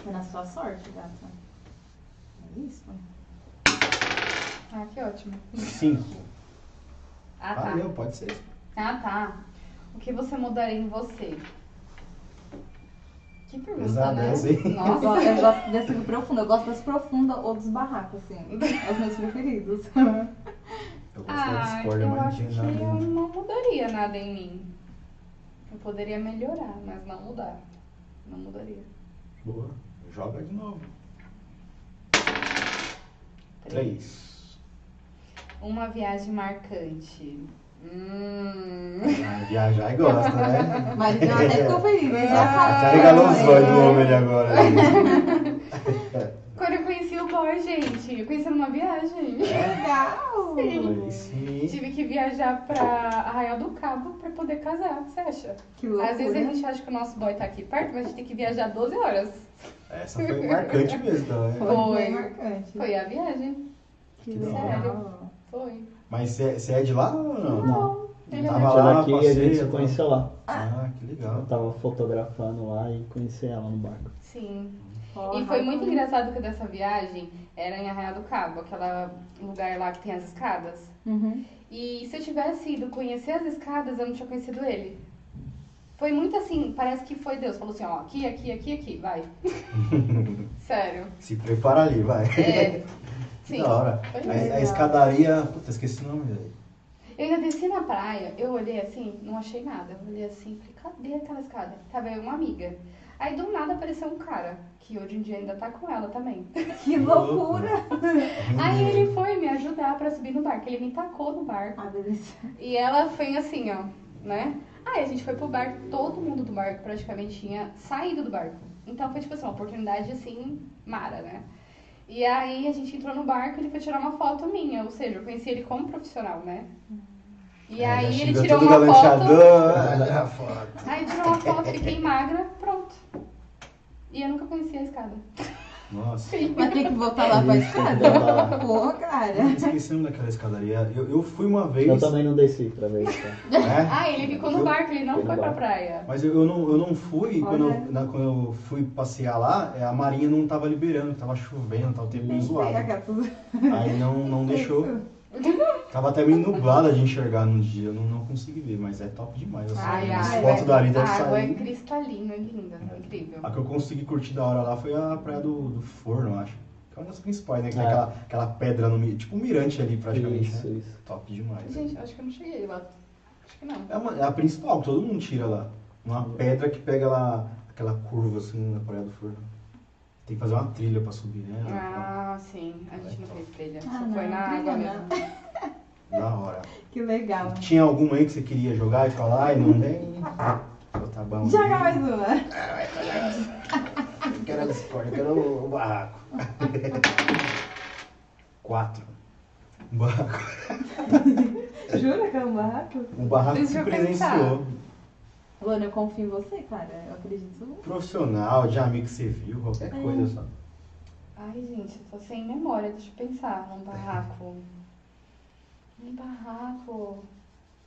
É na sua sorte, gata. É isso. Ah, que ótimo. Cinco. Ah, tá. Valeu, pode ser. Ah, tá. O que você mudaria em você? Que pergunta, Pesada né? Eu Nossa. eu gosto desse profundo, eu gosto das profundas ou dos barracos, assim. É os meus preferidos. Eu gosto da Ah, discórdia, eu mas acho não que eu não mudaria nada em mim. Eu poderia melhorar, mas não mudar. Não mudaria. Boa. Joga de novo. Três. Uma viagem marcante. Hum. Ah, viajar e gosta, né? Mas já até ficou feliz, né? já Ah, sabe. tá regalou os olhos do homem agora. Quando eu conheci o boy, gente, eu conheci numa viagem. Legal! Aí sim. Tive que viajar pra Arraial do Cabo pra poder casar. O que você acha? Que loucura. Às vezes a gente acha que o nosso boy tá aqui perto, mas a gente tem que viajar 12 horas. Essa foi marcante mesmo, então, Foi, né? Foi. bem marcante. Foi a viagem. Que legal. Foi. Mas você é de lá ou não? Não. Ele Tava é lá, Ela aqui a gente se tá? conheceu lá. Ah, que Eu legal. tava fotografando lá e conheci ela no barco. Sim. Ó, E foi muito rapaz. engraçado que dessa viagem era em Arraial do Cabo, aquele lugar lá que tem as escadas. Uhum. E se eu tivesse ido conhecer as escadas, eu não tinha conhecido ele. Foi muito assim, parece que foi Deus. Falou assim, ó, aqui, aqui, aqui, aqui, vai. Sério. Se prepara ali, vai. É. Sim. da hora. A, a escadaria. Puta, esqueci o nome dele. Eu ainda desci na praia, eu olhei assim, não achei nada. Eu olhei assim, falei, cadê aquela escada? Tava eu e uma amiga. Aí do nada apareceu um cara, que hoje em dia ainda tá com ela também. Que loucura! Aí ele foi me ajudar pra subir no barco. Ele me tacou no barco. Ah, beleza. E ela foi assim, ó, né? Aí a gente foi pro barco, todo mundo do barco praticamente tinha saído do barco. Então foi tipo assim, uma oportunidade assim, mara, né? E aí a gente entrou no barco e ele foi tirar uma foto minha, ou seja, eu conheci ele como profissional, né? E É, aí já ele chega tirou uma foto. galanteador, olha a foto. Aí tirou uma foto, fiquei magra, pronto. E eu nunca conhecia a escada. Nossa. Mas tem que voltar lá pra escada? Pô, cara. Esqueci o nome daquela escadaria. Eu, eu fui uma vez. Eu também não desci pra ver isso. né? Ah, ele ficou no Eu- barco, ele não Foi pra praia. Mas eu, eu não, eu não fui, quando eu, na- quando eu fui passear lá, é, a marinha não tava liberando, tava chovendo, tava o tempo zoado. Aí não, não deixou. Tava até meio nublada de enxergar no dia, eu não, não consegui ver, mas é top demais. Assim, Ai, as ai, fotos dali a devem água é sair. cristalina, linda, incrível. A que eu consegui curtir da hora lá foi a praia do, do Forno, acho. Que é uma das principais, né? Que tem É. aquela, aquela pedra no meio, tipo um mirante ali praticamente. Isso, né? isso. Top demais. Gente, acho que eu não cheguei lá. Acho que não. É, uma- é a principal, que todo mundo tira lá. Uma pedra que pega lá, aquela curva assim na praia do Forno. Tem que fazer uma trilha pra subir, né? Ah, sim. A gente não fez trilha. Ah, Só não, foi na trilha água não. mesmo. Da hora. Que legal. Tinha alguma aí que você queria jogar e falar e não tem? Então tá bom. Joga mais uma. Eu quero a Discord, eu quero o, o barraco. Quatro. O barraco. Jura que é um barraco? O barraco Deixa se eu presenciou. Luana, eu confio em você, cara. Eu acredito. Profissional, de amigo você viu, qualquer É. coisa só. Ai, gente, eu tô sem memória. Deixa eu pensar num barraco. Um barraco.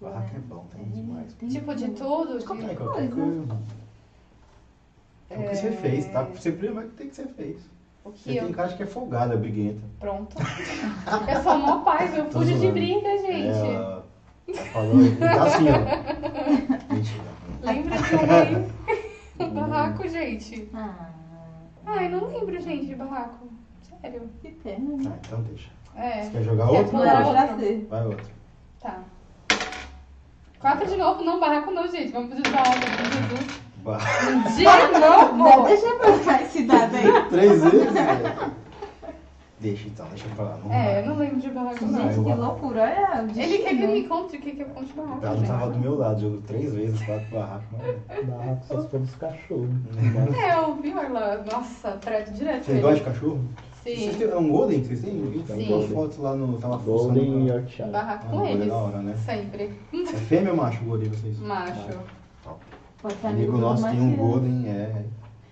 Barraco é bom, tem demais. Tem Tipo, de tudo. De qualquer É, qualquer coisa. coisa. É o que você fez, tá? Você primeiro tem que ser fez. O Você que tem eu... cara que é folgada, briguenta. Pronto. eu sou mó paz, eu fujo de briga, gente. É, ela tá falando, ele tá assim, ó. Mentira. Lembra de um? Um barraco, gente. Ah, Ai, não lembro, gente, de barraco. Sério. que pena. Ah, então deixa. É. Você quer jogar Quer outro? Não era Vai, outro. Tá. Quatro de novo, não, barraco não, gente. Vamos pedir da onda pro Jesus. Barraco. De Não, novo! deixa eu buscar esse dado aí. Três vezes? velho. Deixa então, deixa pra lá. Vamos É, lá. eu não lembro de barraco, Não, não. Gente, eu- que loucura. O Ele quer que eu destino. me conte, quer que eu conte barraco, Ela gente. tava do meu lado, jogou três vezes, quatro barracos. mas- Barraco só se for dos cachorros. É, eu vi ela. Nossa, trato direto Vocês ele. gostam de cachorro? Vocês Sim. têm, é um Golden que vocês têm? Eu vi Sim. umas fotos lá no. Tava Golden e. Yorkshire. Barraco Ah, com é eles. da hora, né? Sempre. É fêmea ou macho o Golden vocês? Macho. Pode ser Amigo nosso tem um Matias. Golden, é.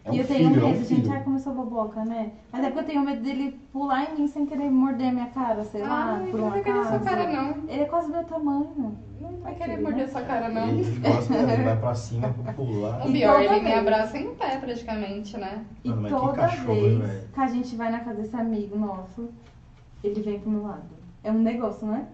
É um e eu filho, tenho é medo, um gente. filho. Ai, começou boboca, né? Mas é porque eu tenho medo dele pular em mim sem querer morder minha cara, sei lá, Ai, por não vai querer sua acaso. cara, não. Ele é quase meu tamanho. Não vai querer morder sua cara, não. Ele gosta, ele vai pra cima pra pular. O E pior, toda ele me vez. abraça em pé, praticamente, né? E Mano, mas que toda cachorro, vez velho? que a gente vai na casa desse amigo nosso, ele vem pro meu lado. É um negócio, né?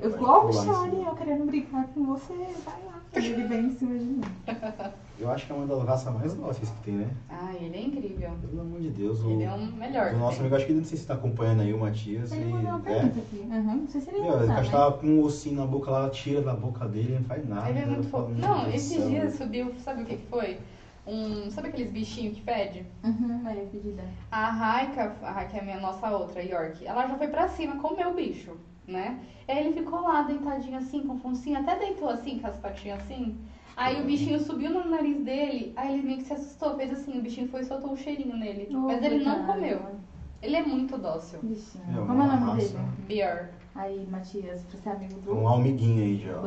Eu fico, ó, pular em eu querendo brincar com você, vai lá. E ele vem em cima de mim. Eu acho que é uma das raças mais dóceis que tem, né? Ah, ele é incrível. Pelo amor de Deus. O, Ele é o melhor. o que nosso amigo, acho que não sei se tá acompanhando aí o Matias. Ele e- mandou uma é. pergunta aqui. Uhum, não sei se ele Meu, cara né? com um ossinho na boca lá, tira da boca dele, não faz nada. Ele é muito fofo. Não, esses dias subiu, sabe o que que foi? Um, sabe aqueles bichinhos que fede? Uhum, é pedida. A Raika, a Raika é a minha nossa outra, York, ela já foi pra cima comeu o bicho, né? Aí ele ficou lá deitadinho assim, com o foncinho, até deitou assim, com as patinhas assim. Aí o bichinho subiu no nariz dele, aí ele meio que se assustou, fez assim, o bichinho foi e soltou um cheirinho nele. Oh, Mas ele não comeu. Ele é muito dócil. Bichinho. É Como é o nome dele? Beer. Aí, Matias, pra ser amigo do Um almiguinho aí já. ó.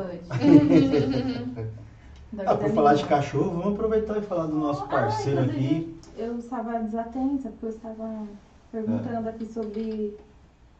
Bud. Ah, por falar de cachorro, vamos aproveitar e falar do nosso Ah, parceiro inclusive, aqui. Eu estava desatenta, porque eu estava perguntando É. aqui sobre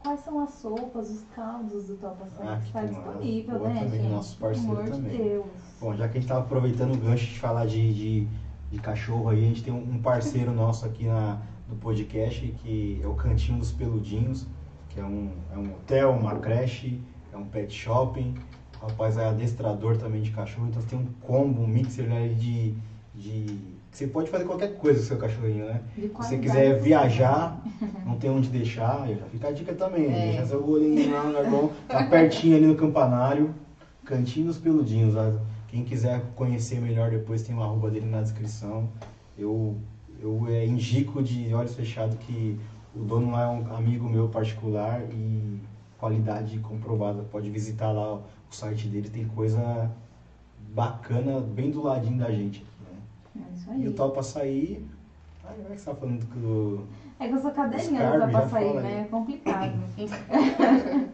quais são as sopas, os caldos do Topa Sex. Ah, que Está disponível, boa né, também, gente? Pelo amor também. de Deus. Bom, já que a gente tava aproveitando o gancho de falar de, de, de cachorro aí, a gente tem um, um parceiro nosso aqui na, no podcast, que é o Cantinho dos Peludinhos, que é um, é um hotel, uma creche, é um pet shopping. O rapaz é adestrador também de cachorro, então tem um combo, um mixer né, de, de. Você pode fazer qualquer coisa com o seu cachorrinho, né? Se você quiser viajar, não tem onde deixar, já fica a dica também. É. Deixa seu olhinho lá no lugar bom, tá pertinho ali no campanário, Cantinho dos Peludinhos. Quem quiser conhecer melhor depois tem uma arroba dele na descrição. Eu, eu é, indico de olhos fechados que o dono lá é um amigo meu particular e qualidade comprovada. Pode visitar lá o site dele, tem coisa bacana bem do ladinho da gente. Né? É isso E o aí. tal pra sair. Ai, como é que você tá falando do. É que eu sou cadeirinha já Topa fala aí. né? É complicado.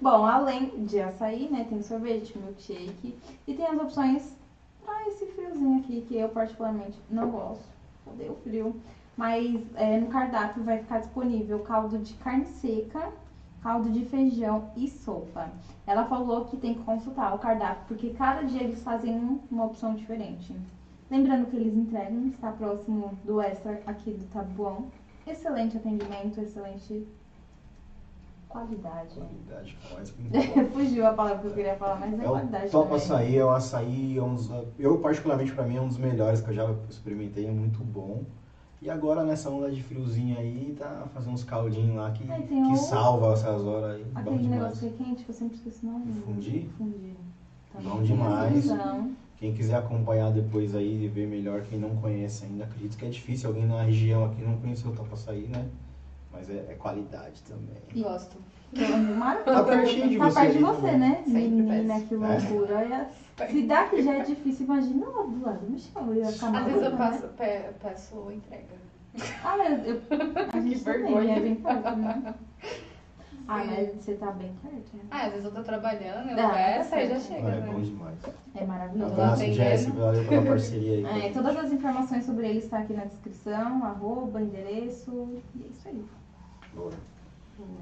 Bom, além de açaí, né, tem sorvete, milkshake e tem as opções pra esse friozinho aqui, que eu particularmente não gosto, odeio frio. Mas é, no cardápio vai ficar disponível caldo de carne seca, caldo de feijão e sopa. Ela falou que tem que consultar o cardápio, porque cada dia eles fazem um- uma opção diferente. Lembrando que eles entregam, está próximo do extra aqui do Tabuão. Excelente atendimento, excelente qualidade. Qualidade, importa. Fugiu a palavra que eu queria falar, mas é, É qualidade Top também. Açaí, é o açaí, é um dos- eu particularmente pra mim é um dos melhores que eu já experimentei, é muito bom. E agora nessa onda de friozinho aí, tá fazendo uns caldinhos lá que, Aí que o- salva essas horas aí. bom Aquele negócio que é quente, que eu sempre esqueci o nome. Fundi? Fundi. Bom Tem demais. opção. Quem quiser acompanhar depois aí e ver melhor, quem não conhece ainda, acredito que é difícil alguém na região aqui não conhecer o Top Açaí, né? Mas é, é qualidade também. Gosto. Mara- Tá pertinho de Tá você perto de você, também. né? Sempre Menina, que É. loucura. Olha, Se daqui já é difícil, imagina lá do lado do chão. Eu ia ficar Às vezes eu maluca, passo, né? pe- peço entrega. Ah, eu, eu, a gente também vergonha. é bem perto, né? Ah, mas você tá bem perto, né? Ah, às vezes eu tô trabalhando, eu Ah, peço, aí já chega, É né? bom demais. É maravilhoso. Abraço. Jéssica, valeu pela parceria aí. É, todas as informações sobre ele estão aqui na descrição, arroba, endereço, e é isso aí. Boa.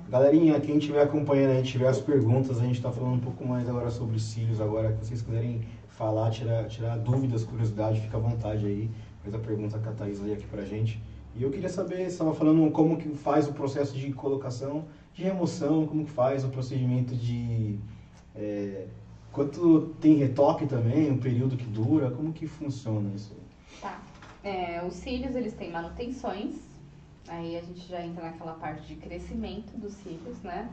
Galerinha, quem estiver acompanhando aí, tiver as perguntas, a gente está falando um pouco mais agora sobre cílios. Agora, que vocês quiserem falar, tirar, tirar dúvidas, curiosidade, fica à vontade aí. Faz a pergunta que a Thaís aí aqui pra gente. E eu queria saber, você estava falando como que faz o processo de colocação, de remoção, como que faz o procedimento de... é, quanto tem retoque também, o período que dura, como que funciona isso? Tá. É, os cílios, eles têm manutenções. Aí a gente já entra naquela parte de crescimento dos cílios, né?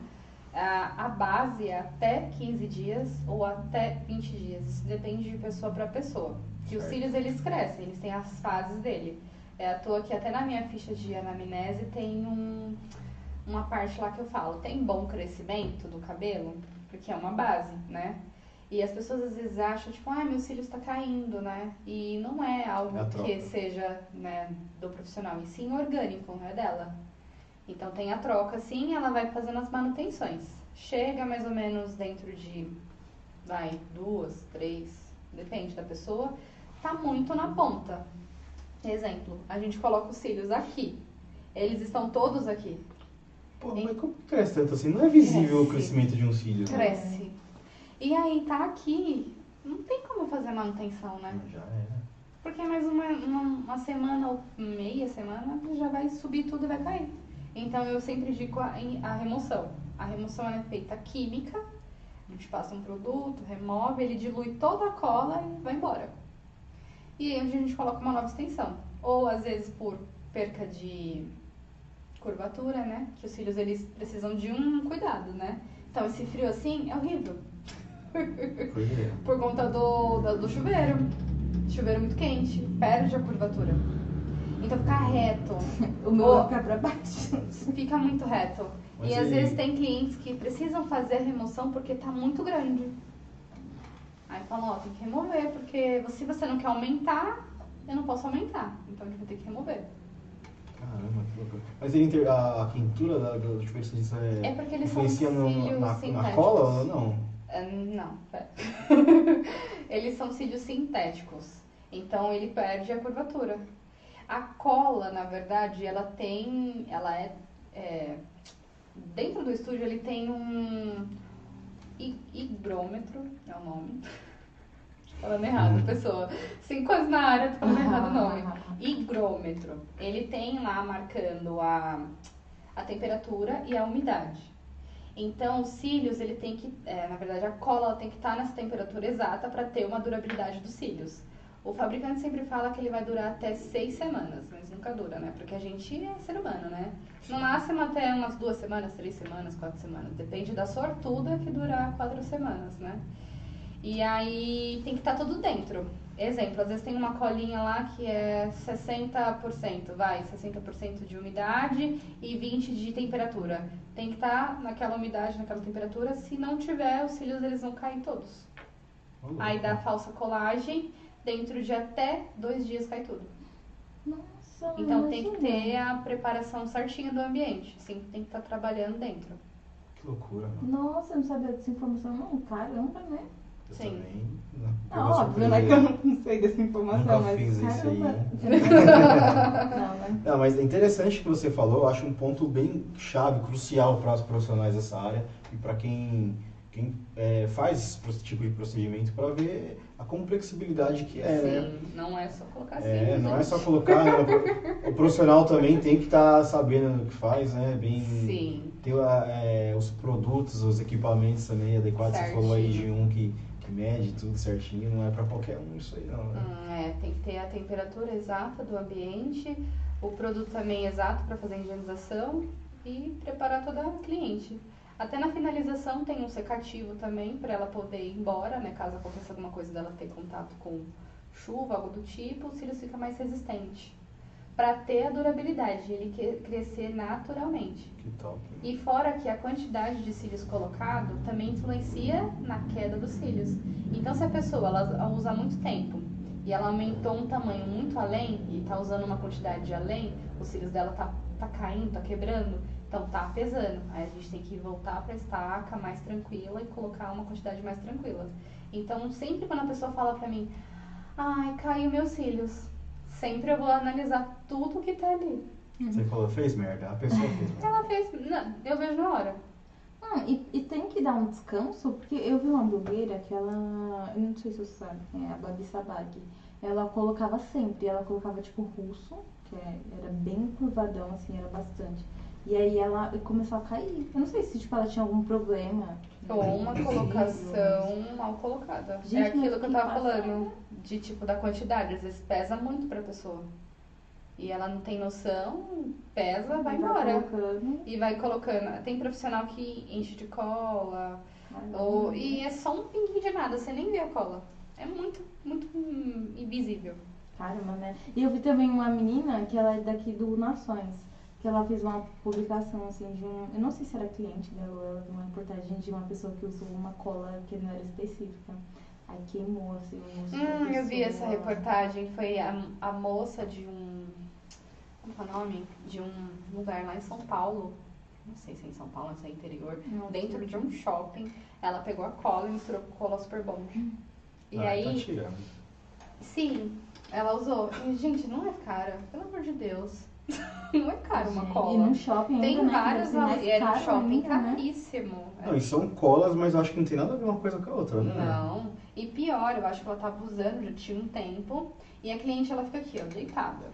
A, a base é até 15 dias ou até 20 dias. Isso depende de pessoa para pessoa. Que os cílios, eles crescem, eles têm as fases dele. É à toa que até na minha ficha de anamnese tem um, uma parte lá que eu falo, tem bom crescimento do cabelo? Porque é uma base, né? E as pessoas às vezes acham, tipo, ah, meu cílio está caindo, né? E não é algo É que seja né, do profissional, e sim orgânico, é dela. Então tem a troca, sim, ela vai fazendo as manutenções. Chega mais ou menos dentro de, vai, duas, três, depende da pessoa, tá muito na ponta. Exemplo, a gente coloca os cílios aqui. Eles estão todos aqui. Pô, mas como cresce tanto assim? Não é visível o Cresce. crescimento de um cílio. né? Cresce. E aí tá aqui. Não tem como fazer manutenção, né? Já é. Porque mais uma, uma, uma semana ou meia semana já vai subir tudo e vai cair. Então eu sempre indico a, a remoção. A remoção é feita química, a gente passa um produto, remove, ele dilui toda a cola e vai embora. E aí a gente coloca uma nova extensão. Ou às vezes por perca de curvatura, né? Que os cílios eles precisam de um cuidado, né? Então esse frio assim é horrível. Por conta do, do, do chuveiro. Chuveiro muito quente, perde a curvatura. Então ficar reto, O meu ficar pra baixo. fica muito reto. Mas e às vezes tem clientes que precisam fazer a remoção porque tá muito grande. Aí falam, ó, tem que remover, porque se você não quer aumentar, eu não posso aumentar. Então a gente vai ter que remover. Caramba, que loucura. Mas ele a, a quintura da, você disse é, É porque eles são influencia no- cílios na, na sintéticos. cola ou não? Ah, Não, pera. Eles são cílios sintéticos. Então ele perde a curvatura. A cola, na verdade, ela tem. Ela é. é, dentro do estúdio ele tem um hi- higrômetro, é o nome. Falando errado, pessoa. Cinco anos na área, tô falando errado o nome. Higrômetro. Ele tem lá marcando a, a temperatura e a umidade. Então, os cílios, ele tem que, é, na verdade, a cola ela tem que estar nessa temperatura exata para ter uma durabilidade dos cílios. O fabricante sempre fala que ele vai durar até seis semanas, mas nunca dura, né? Porque a gente é ser humano, né? No máximo até umas duas semanas, três semanas, quatro semanas. Depende da sortuda que durar quatro semanas, né? E aí tem que estar tudo dentro. Exemplo, às vezes tem uma colinha lá que é 60%, vai, 60% de umidade e 20% de temperatura. Tem que estar naquela umidade, naquela temperatura, se não tiver, os cílios eles vão cair todos. Louco. Aí dá falsa colagem, dentro de até dois dias cai tudo. Nossa, Então tem que imagina. ter a preparação certinha do ambiente, sempre tem que estar trabalhando dentro. Que loucura, mano. Nossa, eu não sabia dessa informação, não. Caramba, né? Eu Sim. também. Não, óbvio, né? Que eu não sei dessa informação, Nunca mas. fiz isso aí. não, né? Não, mas é interessante o que você falou, eu acho um ponto bem chave, crucial para os profissionais dessa área e para quem, quem é, faz esse tipo de procedimento para ver a complexibilidade que é, né? Sim, não é só colocar assim. É, não é gente. só colocar, né? O pro- o profissional também tem que estar sabendo o que faz, né? Bem, Sim. ter é, os produtos, os equipamentos também adequados. Você falou aí de um que mede tudo certinho, não é para qualquer um isso aí não, né? Hum, é, tem que ter a temperatura exata do ambiente, o produto também exato para fazer a higienização e preparar toda a cliente. Até na finalização tem um secativo também para ela poder ir embora, né? Caso aconteça alguma coisa dela ter contato com chuva, algo do tipo, o cílio fica mais resistente. Para ter a durabilidade, ele crescer naturalmente. Que top. E fora que a quantidade de cílios colocado também influencia na queda dos cílios. Então, se a pessoa ela usa muito tempo e ela aumentou um tamanho muito além e está usando uma quantidade de além, os cílios dela tá, tá caindo, tá quebrando, então tá pesando. Aí a gente tem que voltar para estaca mais tranquila e colocar uma quantidade mais tranquila. Então, sempre quando a pessoa fala para mim, ai, caiu meus cílios, sempre eu vou analisar tudo que tá ali. Você falou, fez merda, a pessoa fez merda. Ela fez, não, eu vejo na hora. Ah, e, e tem que dar um descanso, porque eu vi uma blogueira que ela. Eu não sei se você sabe quem é, a Babi Sabag. Ela colocava sempre, ela colocava tipo russo, que é- era bem curvadão, assim, era bastante. E aí ela começou a cair. Eu não sei se tipo, ela tinha algum problema. Ou uma Sim. colocação mal colocada. Gente, é aquilo que eu tava falando, de tipo da quantidade. Às vezes pesa muito pra pessoa. E ela não tem noção, pesa, vai embora. colocando. E vai colocando. Tem profissional que enche de cola. Ou, e é só um pinguinho de nada, você nem vê a cola. É muito, muito invisível. Caramba, né? E eu vi também uma menina que ela é daqui do Nações, que ela fez uma publicação assim de um. Eu não sei se era cliente dela ou ela viu uma reportagem de uma pessoa que usou uma cola que não era específica. Aí queimou assim o da Hum, eu vi essa reportagem. Foi a, a moça de um. Como é o nome? De um lugar lá em São Paulo. Não sei se é em São Paulo, se é interior. Não dentro de um shopping. Ela pegou a cola e misturou com cola super bom. E Ah, aí, Tá tirando. sim, ela usou. E, gente, não é cara, pelo amor de Deus. não é caro uma cola. E num shopping Tem ainda, né? vários. Era um caro shopping ainda, né? caríssimo. Não, e são colas, mas eu acho que não tem nada a ver uma coisa com a outra, né? Não. E pior, eu acho que ela tava usando, já tinha um tempo. E a cliente, ela fica aqui, ó, deitada.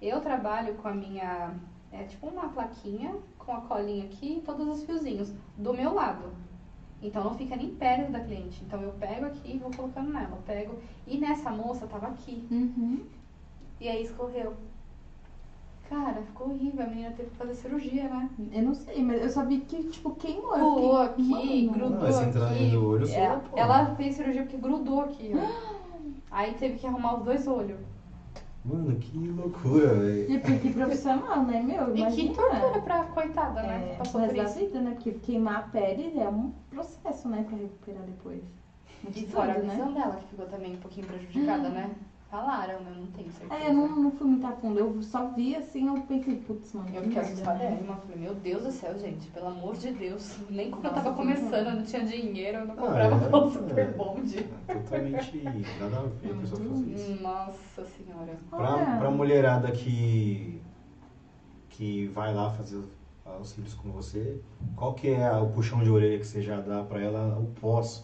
Eu trabalho com a minha É tipo uma plaquinha com a colinha aqui e todos os fiozinhos do meu lado. Então não fica nem perto da cliente. Então eu pego aqui e vou colocando nela. Eu pego. E nessa moça tava aqui. Uhum. E aí escorreu. Cara, ficou horrível. A menina teve que fazer cirurgia, né? Eu não sei, mas eu só vi que, tipo, queimou. Eu Pulou fiquei, aqui, mano. grudou Não, essa entrada aqui. no olho só, ela, pô. ela fez cirurgia porque grudou aqui, ó. Aí teve que arrumar os dois olhos. Mano, que loucura, velho. E porque profissional, né, meu? E Imagina. que tortura pra coitada, né? É, passou por da vida, né? Porque queimar a pele é um processo, né? Pra recuperar depois. Muito E fora a doido, visão dela, que ficou também um pouquinho prejudicada, né? Falaram, eu não tenho certeza. É, eu não, não fui muito a fundo. Eu só vi assim, eu pensei, putz, mano. Eu que fiquei merda, assustada. né? Eu falei, meu Deus do céu, gente, pelo amor de Deus. Nem quando eu Nossa, tava que começando, eu não tinha dinheiro, eu não Ah, comprava é, pão é. super bonde. É Totalmente nada a ver a pessoa fazer isso. Nossa senhora. Pra, Olha. pra mulherada que, que vai lá fazer os cílios com você, qual que é o puxão de orelha que você já dá pra ela, o pós?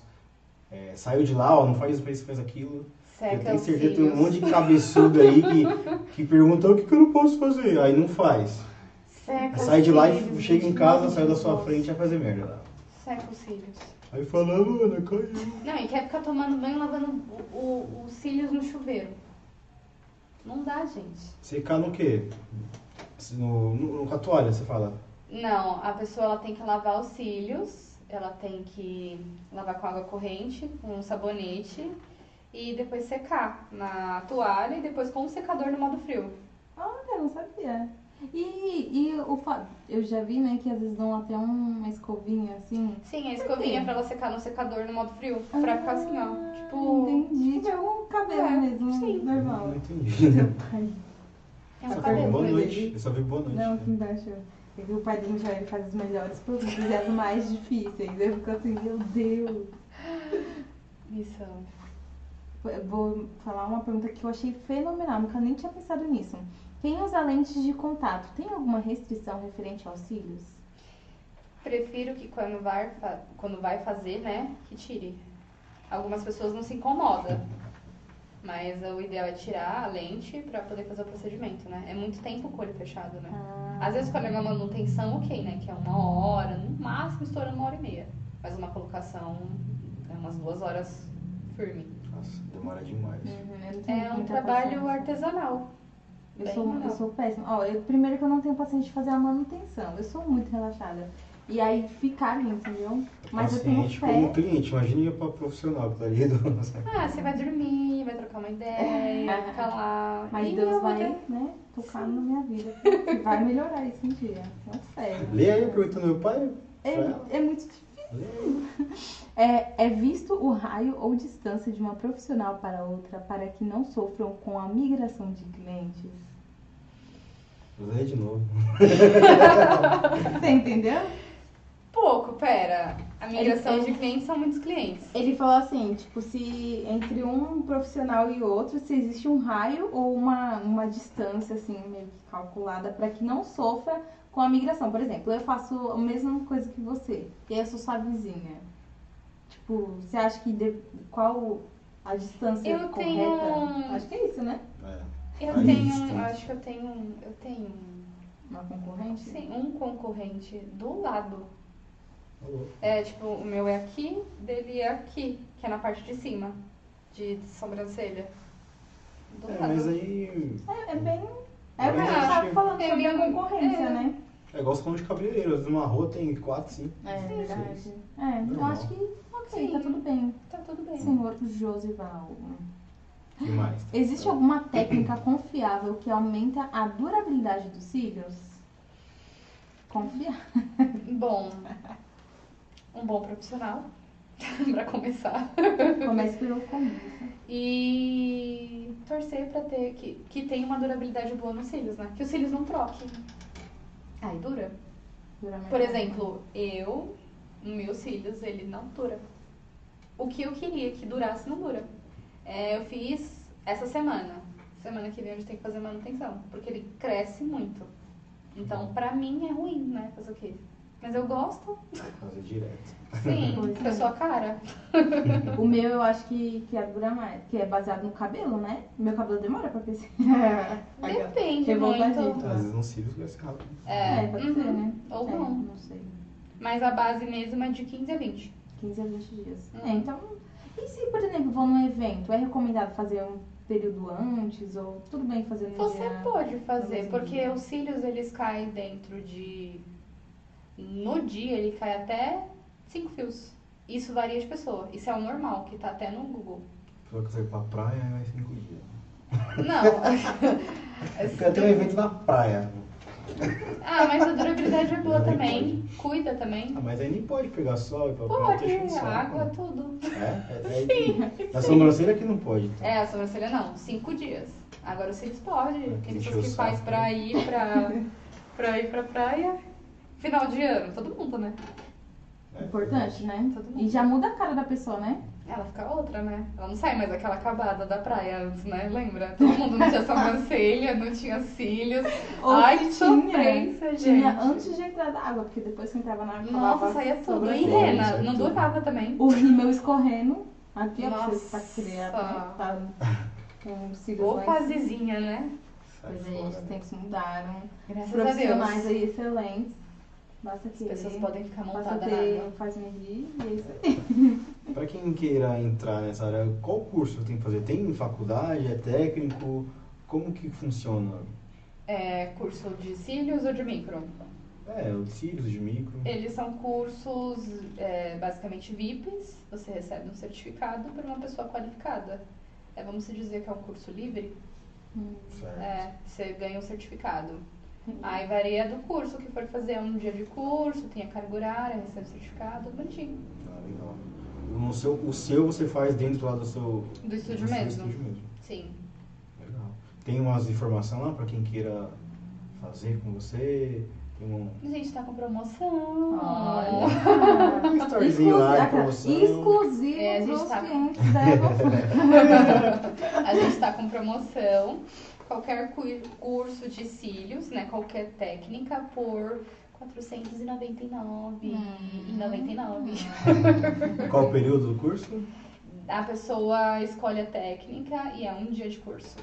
É, saiu de lá, ó, não faz isso, faz aquilo. Eu Seca tenho os certeza que tem um monte de cabeçudo aí que, que pergunta o que, que eu não posso fazer, aí não faz. Seca os Sai de lá e chega em casa, sai da sua frente e vai fazer merda. Seca os cílios. Aí fala, "Ah, mano, caiu. Não, e quer ficar tomando banho lavando os cílios no chuveiro. Não dá, gente. Secar no quê? No, no, com a toalha, você fala. Não, a pessoa ela tem que lavar os cílios, ela tem que lavar com água corrente, com um sabonete e depois secar na toalha e depois com o secador no modo frio. Olha, eu não sabia. E, e o fa... eu já vi, né, que às vezes dão até uma escovinha assim. Sim, a escovinha pra ela secar no secador no modo frio, pra ficar assim, ó. Ah, Tipo, Entendi. Tipo um cabelo É, mesmo, sim. normal. Não entendi. Seu pai. é Só um foi cabelo. boa né, noite. Eu só vi boa noite. Não, aqui embaixo. É que o pai do Michel faz as melhores perguntas e as mais difíceis. Eu fico assim, meu Deus. Isso. Vou falar uma pergunta que eu achei fenomenal, nunca nem tinha pensado nisso. Quem usa lentes de contato tem alguma restrição referente aos cílios? Prefiro que quando vai, quando vai fazer, né, que tire. Algumas pessoas não se incomodam. Mas o ideal é tirar a lente pra poder fazer o procedimento, né? É muito tempo com o olho fechado, né? Ah, Às vezes quando é uma manutenção, ok, né? Que é uma hora, no máximo estourando uma hora e meia. Mas uma colocação é umas duas horas firme. Nossa, demora demais. uhum, É um trabalho paciência. artesanal. Eu bem sou, eu sou péssima. Ó, eu, primeiro que eu não tenho paciência de fazer a manutenção. Eu sou muito relaxada. E aí ficar ali, entendeu? Mas eu tenho Paciente fé. como cliente, imagine pra profissional que tá ali. do- Ah, você vai dormir, vai trocar uma ideia, ficar lá. Mas E Deus vai, ter- né, tocar na minha vida. Vai melhorar isso um dia. Tenho fé. Lê aí a pergunta do meu pai. É, é muito difícil. É, é visto o raio ou distância de uma profissional para outra para que não sofram com a migração de clientes? Lê de novo. Você entendeu? Pouco, pera. A migração Ele- de clientes são muitos clientes. Ele falou assim, tipo, se entre um profissional e outro, se existe um raio ou uma, uma distância, assim, meio que calculada para que não sofra com a migração. Por exemplo, eu faço a mesma coisa que você, e aí eu sou sua vizinha. Tipo, você acha que de- qual a distância Eu correta? tenho- Acho que é isso, né? É. Eu Aí, tenho, distante. eu acho que eu tenho, eu tenho, Uma concorrente? sim, um concorrente do lado. Alô. É, tipo, o meu é aqui, dele é aqui, que é na parte de cima, de sobrancelha. Do É, lado. mas aí. É, é bem. É o que a Mas gente tava falando é sobre a concorrência, é. né? É igual você falando de cabeleireiro. Às vezes Numa rua tem quatro, cinco. É verdade. É, eu Normal. acho que ok, Sim. tá tudo bem. Tá tudo bem. Senhor Josival. que mais? Existe alguma técnica confiável que aumenta a durabilidade dos cílios? Confiar. Bom, um bom profissional, pra começar. Comece pelo começo. E torcer pra ter que, que tenha uma durabilidade boa nos cílios, né? Que os cílios não troquem. Aí dura. Dura Por exemplo, eu, meus cílios, ele não dura. O que eu queria que durasse, não dura. É, eu fiz essa semana. Semana que vem a gente tem que fazer manutenção. Porque ele cresce muito. Então, pra mim é ruim, né? Fazer o quê? Mas eu gosto. Fazer direto. Sim, porque eu é. sou a cara. O meu eu acho que, que é mais, que é baseado no cabelo, né? Meu cabelo demora pra crescer. Depende Revoltadinho. muito. Às vezes não cílios vai ser rápido. É, É, pode uhum. ser, né? Ou É, não. Não sei. Mas a base mesmo é de 15 a 20. 15 a 20 dias. Hum. É, então. E se, por exemplo, vou num evento, é recomendado fazer um período antes? Ou tudo bem fazer no Você dia? pode fazer, Uhum. porque os cílios eles caem dentro de. No dia ele cai até 5 fios. Isso varia de pessoa. Isso é o normal, que tá até no Google. Pessoa que sai pra praia vai cinco dias. Não. Porque até um evento na praia. ah, mas a durabilidade é boa também. Cuida também. Ah, mas aí nem pode pegar sol e pra Pode, o saco, água, né? tudo. É? é, é Na sobrancelha que não pode. Então. É, a sobrancelha não, cinco dias. Agora os cílios pode. Tem pessoas o que faz pra né? ir pra, pra ir pra praia. Final de ano, todo mundo, né? É, Importante, né? Todo mundo. E já muda a cara da pessoa, né? Ela fica outra, né? Ela não sai mais aquela acabada da praia antes, né? Lembra? Todo mundo não tinha sobrancelha, não tinha cílios. Ou Ai, que sofrência, gente. Tinha antes de entrar da água, porque depois que entrava na água. Nossa, saía tudo. E rena, Sai não durava também. O rímel escorrendo. Aqui, ó, pra você Nossa. pra criar, né? Tá com cílios em fasezinha, né? Pois é, os né? tempos mudaram. Graças Profissionais a Deus. aí excelentes. Basta As querer. pessoas podem ficar montadas na água. faz medir e é isso aí. Pra quem queira entrar nessa área, qual curso tem que fazer? Tem faculdade? É técnico? Como que funciona? É curso de cílios ou de micro? É, o cílios de micro. Eles são cursos é, basicamente VIPs. Você recebe um certificado por uma pessoa qualificada. É, vamos se dizer que é um curso livre. Hum, Certo. É, você ganha um certificado. Aí varia do curso que for fazer um dia de curso, tem a carga horária, recebe o certificado, bonitinho. Ah, legal. No seu, o seu você faz dentro lá do seu... Do estúdio do seu mesmo. estúdio mesmo. Sim. Legal. Tem umas informações lá pra quem queira fazer com você? Tem um... A gente tá com promoção. Olha. Um storyzinho lá de Exclusivo- promoção. Exclusivo É, a gente tá- clientes da. A gente está com promoção. Qualquer cu- curso de cílios, né? Qualquer técnica por R$ 499,99. Qual o período do curso? A pessoa escolhe a técnica e é um dia de curso.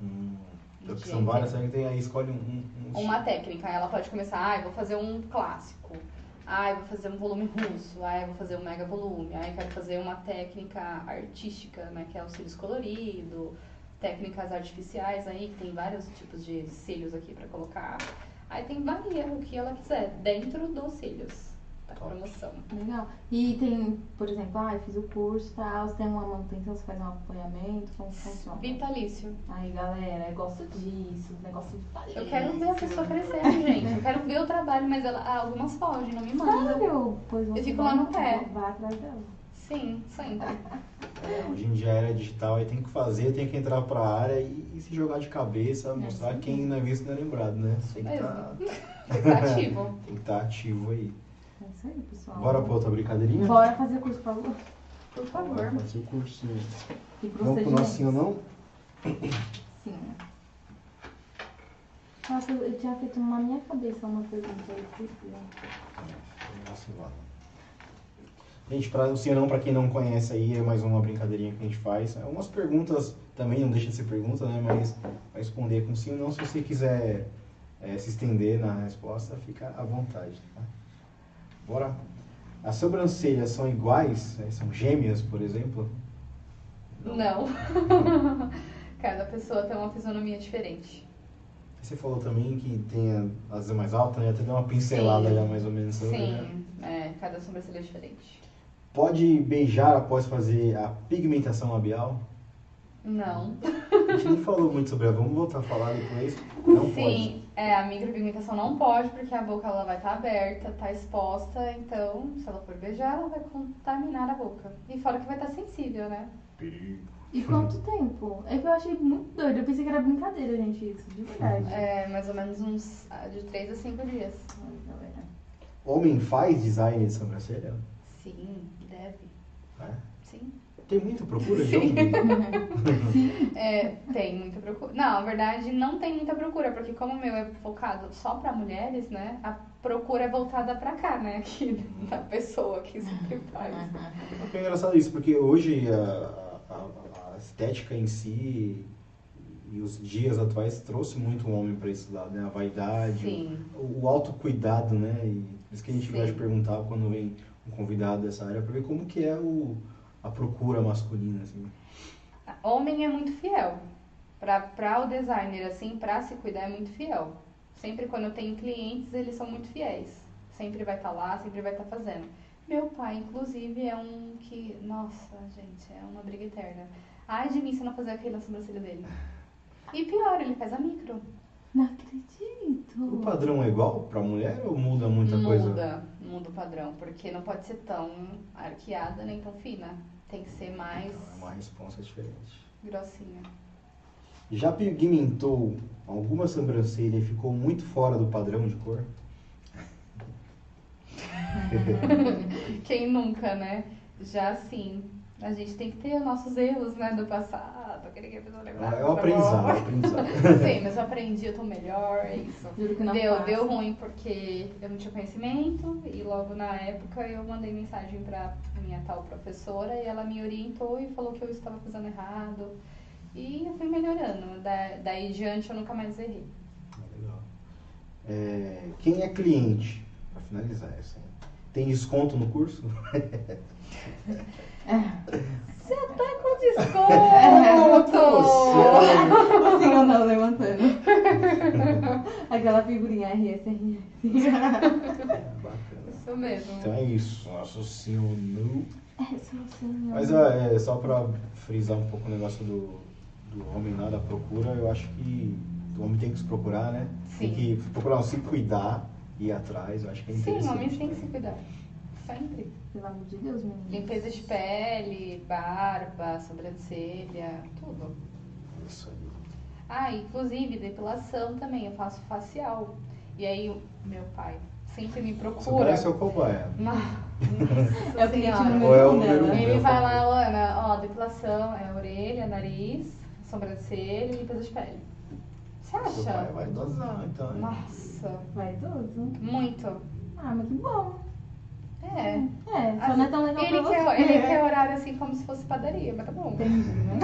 Hum, então, que são várias técnicas, tem aí escolhe um... um, um Uma técnica, ela pode começar, ah, eu vou fazer um clássico. Ah, eu vou fazer um volume russo. Ah, eu vou fazer um mega volume. Ah, eu quero fazer uma técnica artística, né? Que é o cílios colorido. Técnicas artificiais aí, que tem vários tipos de cílios aqui pra colocar. Aí tem varia o que ela quiser, dentro dos cílios. Tá com Top. promoção. Legal. E tem, por exemplo, ah, eu fiz o curso e tal, você tem uma manutenção, você faz um acompanhamento, como funciona? Vitalício. Aí, galera, eu gosto disso, negócio vitalício. Eu quero ver a pessoa crescendo, gente. Eu quero ver o trabalho, mas ela, ah, algumas fogem, não me mandam. Sério? Pois Eu fico lá no pé. Vai atrás dela. Sim, sempre. É, hoje em dia a era digital aí tem que fazer, tem que entrar pra área e, e se jogar de cabeça, mostrar sim. quem não é visto não é lembrado, né? Tem que tá, Fica ativo. tem que estar ativo aí. É isso aí, pessoal. Bora pra outra brincadeirinha? Bora fazer curso, por favor. Por Bora favor. fazer o cursinho. E Vamos pro procedimentos. nosso sim ou não? Sim. Nossa, eu tinha feito na minha cabeça uma pergunta aí. esqueci. Nossa. Gente, pra, o sim ou não, pra quem não conhece aí, é mais uma brincadeirinha que a gente faz. É umas perguntas também, não deixa de ser pergunta, né? Mas vai responder com sim ou não. Se você quiser é, se estender na resposta, fica à vontade. Tá? Bora. As sobrancelhas são iguais? né? São gêmeas, por exemplo? Não. Cada pessoa tem uma fisionomia diferente. Você falou também que tem a- as mais altas, né? Até deu uma pincelada Sim. já mais ou menos né? Sim, é, cada sobrancelha é diferente. Pode beijar após fazer a pigmentação labial? Não. A gente nem falou muito sobre ela, vamos voltar a falar depois. Não pode. Sim, é, a micropigmentação não pode, porque a boca ela vai estar aberta, tá exposta, então se ela for beijar, ela vai contaminar a boca. E fora que vai estar sensível, né? Perigo. E quanto tempo? É que eu achei muito doido. Eu pensei que era brincadeira, gente, isso, de verdade. É mais ou menos uns ah, de 3 a 5 dias. Homem faz design de sobrancelha? Sim, deve. É. Sim. Tem muita procura de homem? É, tem muita procura. Não, na verdade não tem muita procura, porque como o meu é focado só pra mulheres, né? A procura é voltada pra cá, né? Aqui da pessoa que sempre faz. É engraçado isso, porque hoje a, a- a estética em si e os dias atuais trouxe muito o homem para esse lado, né? A vaidade, Sim. o, o autocuidado, né? E por isso que a gente Sim. gosta de perguntar quando vem um convidado dessa área, para ver como que é o, a procura masculina, assim. Homem é muito fiel. Pra o designer, assim, pra se cuidar é muito fiel. Sempre quando eu tenho clientes, eles são muito fiéis. Sempre vai estar lá, sempre vai estar fazendo. Meu pai, inclusive, é um que. Nossa, gente, é uma briga eterna. Ai de mim se não fazer aquele na sobrancelha dele. E pior, ele faz a micro. Não acredito. O padrão é igual para mulher ou muda muita coisa? muda, muda o padrão, porque não pode ser tão arqueada nem tão fina. Tem que ser mais Não, é uma resposta diferente. grossinha. Já pigmentou alguma sobrancelha e ficou muito fora do padrão de cor? Quem nunca, né? Já sim. A gente tem que ter os nossos erros, né, do passado. Aquele que a pessoa lembrar. É o aprendizado, é aprendizado. Sim, mas eu aprendi, eu tô melhor, é isso. Juro que não Deu, faço. deu ruim porque eu não tinha conhecimento e logo na época eu mandei mensagem pra minha tal professora e ela me orientou e falou que eu estava fazendo errado. E eu fui melhorando. Da, daí em diante eu nunca mais errei. Legal. É, quem é cliente? Para finalizar essa. hein? Tem desconto no curso? Você tá com desconto! Sim ou não, levantando. Aquela figurinha RSRS. Bacana. Isso mesmo. Então é isso. Nosso senhor. É, só assim, ó. Mas é, só para frisar um pouco o negócio do, do homem lá, da procura, eu acho que o homem tem que se procurar, né? Tem Sim. que procurar se cuidar, ir atrás. Eu acho que é Sim, interessante. homens têm que se cuidar. Sempre. Pelo amor de Deus, menino. Limpeza de pele, barba, sobrancelha, tudo. Isso aí. Ah, inclusive depilação também, eu faço facial. E aí, meu pai sempre me Você procura. parece o cobaia. Nossa É o cliente Senhora. número Ou é o um dela. Ele vai lá, Ana, ó, depilação é orelha, nariz, sobrancelha e limpeza de pele. Você Seu pai acha? vai dosar, então. hein? Nossa, Vaidoso. muito. Ah, mas que bom. É. É, só não é tão legal ele, pra quer, você. ele quer horário assim como se fosse padaria, mas tá bom. Entendi, né?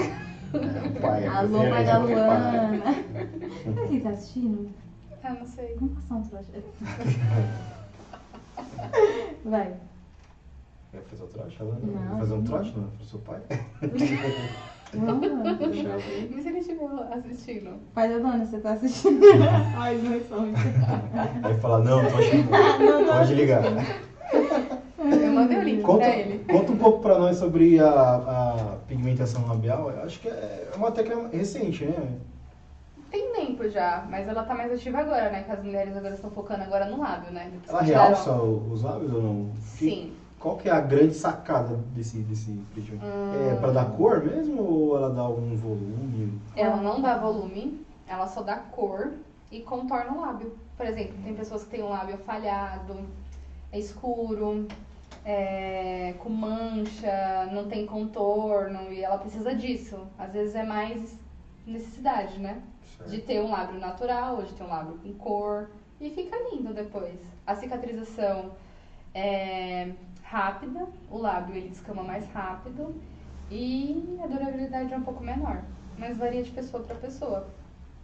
É, pai é Alô, é, mãe é, da é, Luana. Será que ele tá assistindo? Ah, não sei. Vamos passar um troço. Vai. Quer fazer o trote, Alana? Não, Vai fazer um não. trote não, pro seu pai? Eu ver. E se ele estiver assistindo? Pai da dona, você tá assistindo? Ai, não responde. Aí fala, não, tô achando. Não, não. Pode ligar. Eu mandei o link Conta, pra ele. conta um pouco pra nós sobre a, a pigmentação labial. Eu acho que é uma técnica recente, né? Tem tempo já, mas ela tá mais ativa agora, né? Que as mulheres agora estão focando agora no lábio, né? Depois Ela realça os lábios ou não? Que- Sim. Qual que é a grande sacada desse, desse vídeo? Hum. É pra dar cor mesmo ou ela dá algum volume? Ela não dá volume, ela só dá cor e contorna o lábio. Por exemplo, tem pessoas que têm um lábio falhado, é escuro, é, com mancha, não tem contorno e ela precisa disso. Às vezes é mais necessidade, né? De ter um lábio natural ou de ter um lábio com cor e fica lindo depois. A cicatrização é rápida, o lábio ele descama mais rápido e a durabilidade é um pouco menor. Mas varia de pessoa para pessoa.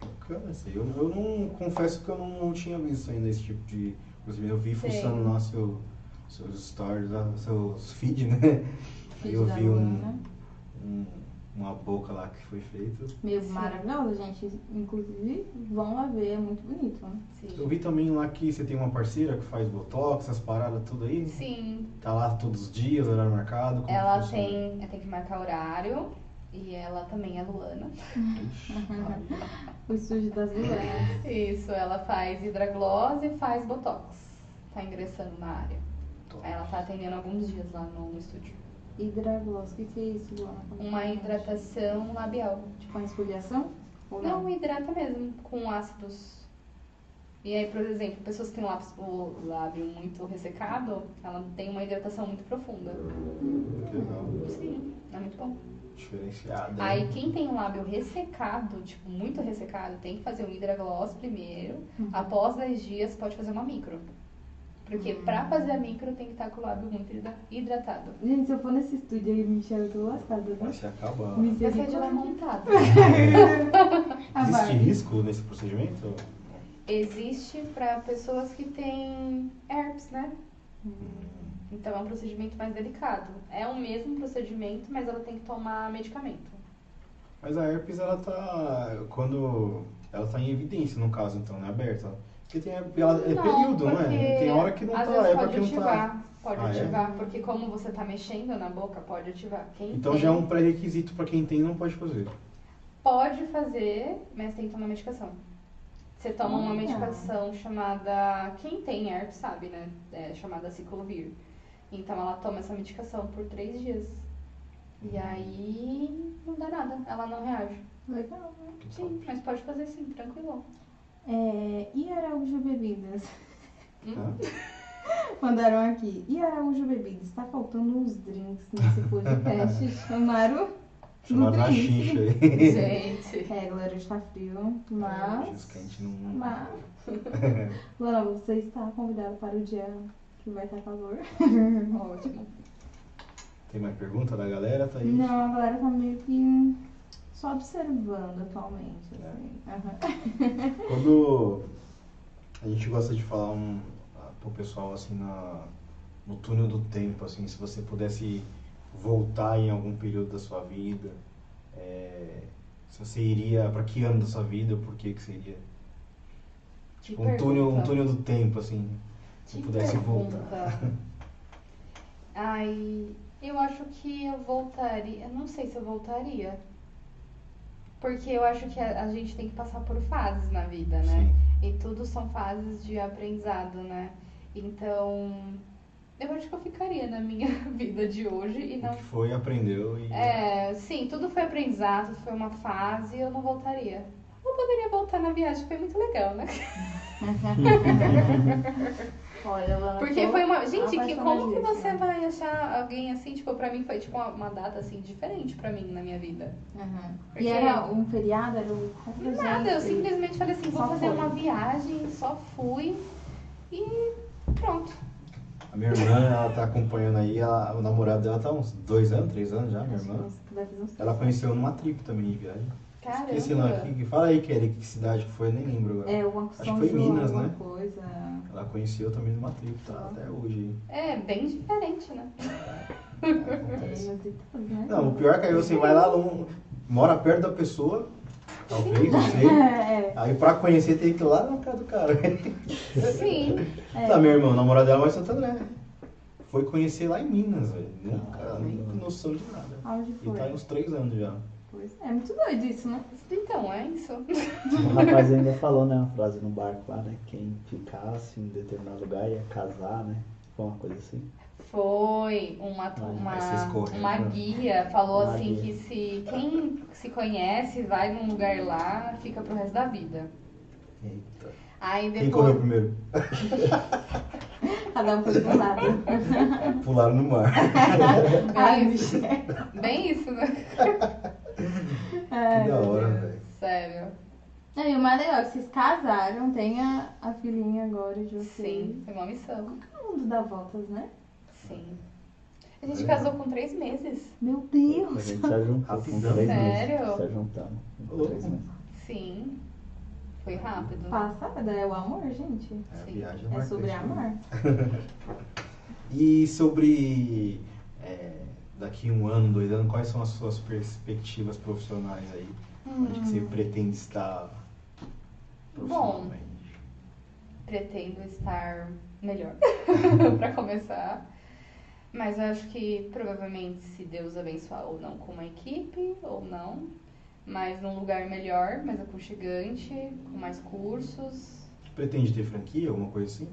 Bacana. Eu, eu não confesso que eu não, não tinha visto ainda esse tipo de coisa. Eu vi Sei. fuçando lá seu, seus stories, seus feed, né? Aí eu vi um, um- uma boca lá que foi feita. Meio Sim. maravilhosa, gente. Inclusive, vão lá ver, é muito bonito. Né? Eu vi também lá que você tem uma parceira que faz botox, essas paradas tudo aí. Sim. Tá lá todos os dias, horário marcado. como Ela tem, tem que marcar horário e ela também é Luana. O estúdio das Luanas. Isso, ela faz hidragloss e faz botox. Tá ingressando na área. Aí ela tá atendendo alguns dias lá no, estúdio. Hidragloss, o que, que é isso, Luana? Uma hidratação labial. Tipo uma esfoliação? Ou Não, não? hidrata mesmo, com ácidos. E aí, por exemplo, pessoas que têm lápis, o lábio muito ressecado, ela tem uma hidratação muito profunda. Que legal. Sim, é muito bom. Diferenciado. Aí hein? quem tem o lábio ressecado, tipo, muito ressecado, tem que fazer um hidragloss primeiro. Uhum. Após 10 dias pode fazer uma micro. Porque Hum. pra fazer a micro tem que estar com o lábio muito hidra- hidratado. Gente, se eu for nesse estúdio aí, Michel, eu tô lascada, Vai né? se acabar. Vai de lá Misericórdia. montado. A Existe risco nesse procedimento? Existe pra pessoas que têm herpes, né? Hum. Então é um procedimento mais delicado. É o mesmo procedimento, mas ela tem que tomar medicamento. Mas a herpes, ela tá. Quando. Ela tá em evidência, no caso, então, né? Aberta. Porque tem, ela, é período, não é? Tem hora que não às tá, vezes é pode não tá. ativar. Pode Ah, é? ativar, porque como você tá mexendo na boca, pode ativar. Quem Então tem, já é um pré-requisito pra quem tem não pode fazer. Pode fazer, mas tem que tomar medicação. Você toma uma medicação chamada. Quem tem herpes sabe, né? É chamada ciclovir. Então ela toma essa medicação por três dias. E aí não dá nada, ela não reage. Legal, né? Sim, mas pode fazer sim, tranquilo. É, e Araújo Bebidas? Hã? Mandaram aqui. E Araújo Bebidas? Tá faltando uns drinks nesse podcast. Chamaram Chamaram na xixa aí. Gente. É, galera, está frio, Diz mas... que a gente não. Mas... Lana, você está convidado para o dia que vai estar calor. Ótimo. Tem mais pergunta da galera? Tá aí? Não, a galera tá meio que só observando atualmente, assim. Aham. Quando a gente gosta de falar um, pro pessoal assim na, no túnel do tempo, assim, se você pudesse voltar em algum período da sua vida, é, se você iria para que ano da sua vida, por que que seria? Tipo, um túnel, um túnel do tempo, assim, se Que pudesse pergunta. voltar. Ai, eu acho que eu voltaria. Eu não sei se eu voltaria. Porque eu acho que a, a gente tem que passar por fases na vida, né? Sim. E tudo são fases de aprendizado, né? Então, eu acho que eu ficaria na minha vida de hoje e O não. que foi, aprendeu e É, sim, tudo foi aprendizado, tudo foi uma fase e eu não voltaria. Eu poderia voltar na viagem, foi muito legal, né? Olha, Lana, Porque foi uma. Gente, que, como que você vai achar alguém assim? Tipo, pra mim foi tipo uma, uma data assim diferente pra mim na minha vida. Aham. Porque- E era um feriado? Era um... Nada, eu simplesmente falei assim, vou Só fazer foi. uma viagem, só fui e pronto. A minha irmã, ela tá acompanhando aí, ela, o namorado dela tá uns dois anos, três anos já, minha que irmã. Ela conheceu numa trip também de viagem. Caramba. Esqueci lá aqui. Fala aí, Kelly, que cidade que foi, nem lembro agora. É, uma Acho que foi Minas, né? coisa. Ela conheceu também numa trip, tá até hoje. É, bem diferente, né? É, e tudo, né? Não, o pior é que aí você vai lá, mora perto da pessoa, talvez, não sei. É, Aí pra conhecer tem que ir lá na casa do cara. Sim. é. Tá, meu irmão, o namorado dela vai em Santo André. Foi conhecer lá em Minas, velho. Nunca, nem com noção de nada. Aonde E foi? tá aí uns três anos já. Pois é, é muito doido isso, né? Então, é isso. O rapaz ainda falou, né, uma frase no barco lá, né? Quem ficasse em determinado lugar ia casar, né? Foi uma coisa assim. Foi uma, uma, uma guia, falou Uma assim guia. que se quem se conhece, vai num lugar lá, fica pro resto da vida. Eita. Aí Quem correu depois. primeiro? Cada um foi pro lado. Pularam no mar. Ai, Bem, bicho. bem isso, né? Ai, que da hora, velho. Sério. É, e o mais legal é que vocês casaram, tem a, a filhinha agora de vocês. Sim, foi uma missão. O mundo dá voltas, né? Sim. A gente É. casou com três meses. Meu A Deus! gente se juntou com três Sério? meses. Se com Louco. três meses. Sim. Foi rápido. Passada, é o amor, gente. É, a Sim. viagem É marcante, sobre né? amar. E sobre é, daqui um ano, dois anos, quais são as suas perspectivas profissionais aí? Onde que você Hum. pretende estar Bom, profissionalmente? pretendo estar melhor, pra começar. Mas eu acho que provavelmente, se Deus abençoar ou não com uma equipe, ou não, mas num lugar melhor, mais aconchegante, com mais cursos. Pretende ter franquia, alguma coisa assim?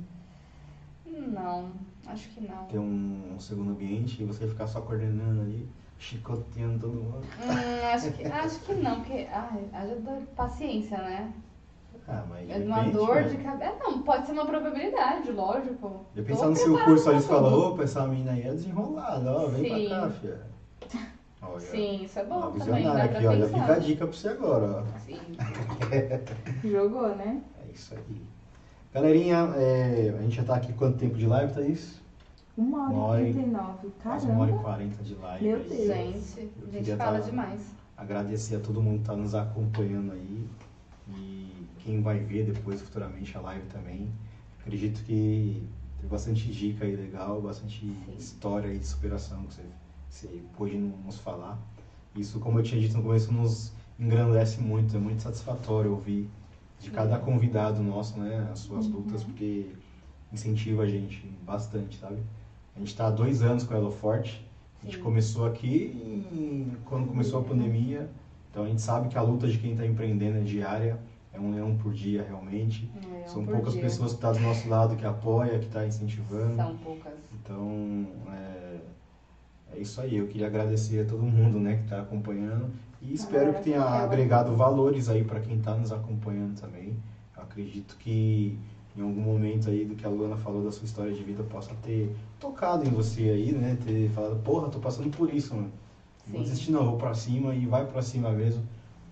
Não, acho que não. Ter um, um segundo ambiente e você ficar só coordenando ali, chicoteando todo mundo? Hum, acho, que, acho que não, porque ai, haja paciência, né? Ah, mas de É uma repente, dor né? de cabeça. Não, pode ser uma probabilidade, lógico. Tô pensar no seu curso você fala, tudo. opa, essa mina aí é desenrolada, ó, vem Sim. pra cá, filha. Olha, Sim, isso é uma bom também, visionária aqui, olha, pensar. fica a dica pra você agora, ó. Sim. Jogou, né? É isso aí. Galerinha, é, a gente já tá aqui quanto tempo de live, Thaís? Uma Uma hora hora e e- 39. Quase uma hora e Caramba. quarenta de live. Meu aí. Deus. Gente, a gente fala tá- demais. Agradecer a todo mundo que está nos acompanhando aí quem vai ver depois futuramente a live também. Acredito que tem bastante dica aí legal, bastante história aí de superação que você, você pôde nos falar. Isso, como eu tinha dito no começo, nos engrandece muito, é muito satisfatório ouvir de cada convidado nosso, né, as suas lutas, porque incentiva a gente bastante, sabe? A gente está há dois anos com a Elo Forte, a gente Sim. começou aqui em- quando começou a pandemia, então a gente sabe que a luta de quem está empreendendo é diária, é um leão por dia realmente. Um São poucas dia. pessoas que estão do nosso lado, que apoia, que está incentivando. São poucas. Então, é, é isso aí. Eu queria agradecer a todo mundo né, que está acompanhando e espero que tenha agregado valores aí para quem está nos acompanhando também. Eu acredito que em algum momento aí do que a Luana falou da sua história de vida possa ter tocado em você aí, né? Ter falado, porra, tô passando por isso, mano. Não vou Sim. desistir não, vou pra cima e vai pra cima mesmo.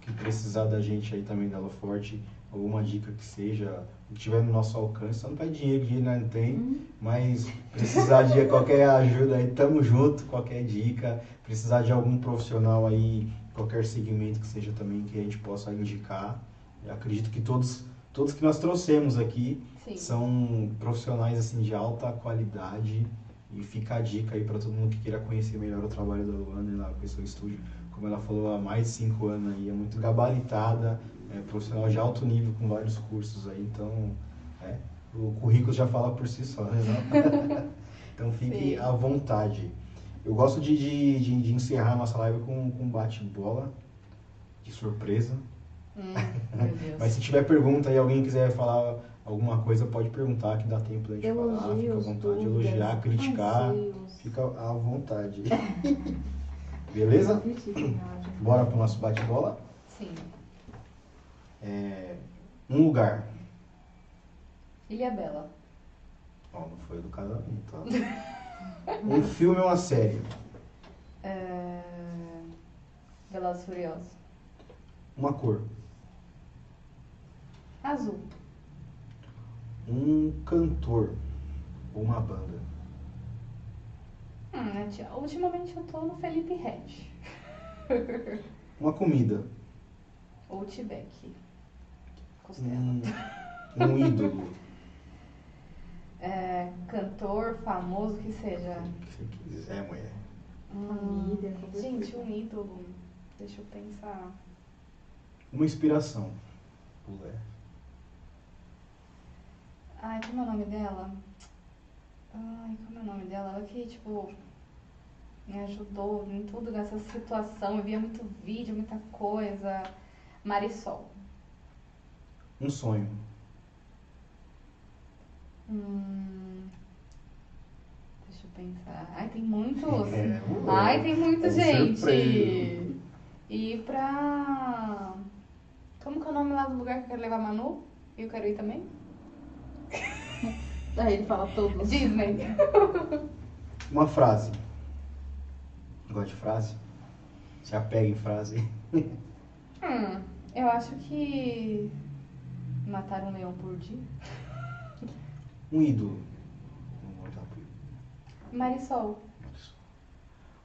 Que precisar da gente aí também, da Elo Forte, alguma dica que seja, o que tiver no nosso alcance, só não pede dinheiro, dinheiro não tem. Hum, Mas precisar de qualquer ajuda aí, tamo junto, qualquer dica, precisar de algum profissional aí, qualquer segmento que seja também que a gente possa indicar. Eu acredito que todos, todos que nós trouxemos aqui Sim. são profissionais assim de alta qualidade e fica a dica aí para todo mundo que queira conhecer melhor o trabalho da Luana lá com o seu estúdio. Como ela falou, há mais de cinco anos aí, é muito gabaritada, é profissional de alto nível com vários cursos aí, então é, o currículo já fala por si só, né? então fique Sim. à vontade. Eu gosto de, de, de, de encerrar a nossa live com, com um bate-bola de surpresa. Hum. Mas se tiver pergunta e alguém quiser falar alguma coisa, pode perguntar que dá tempo da gente falar. Fica à Elogios, vontade de dúvidas, elogiar, criticar. Fica à vontade. Beleza? Bora pro nosso bate-bola? Sim. É, um lugar. Ilha Bela. Ó, não foi do casamento. ó. um filme ou uma série? É... Velozes e Furiosos. Uma cor. Azul. Um cantor ou uma banda. Hum? Ultimamente eu tô no Felipe Ret. Uma comida. Outback. Costela. Um, um ídolo. É, cantor famoso que seja. O que você quiser, mulher. Qualquer gente, um ídolo. Deixa eu pensar. Uma inspiração. Mulher. Ai, como é o nome dela? Ai, como é o nome dela? Ela que, tipo, me ajudou em tudo nessa situação. Eu via muito vídeo, muita coisa. Marisol. Um sonho. Hum, deixa eu pensar. Ai, tem muitos. É, Ai, tem muito, É gente. surpresa. E pra. Como que é o nome lá do lugar que eu quero levar a Manu? E eu quero ir também? Aí ele fala todos. Disney. Uma frase. Gosta de frase? Se apega em frase. Hum, eu acho que. Matar um leão por dia. Um ídolo. Vamos voltar pro ídolo. Marisol.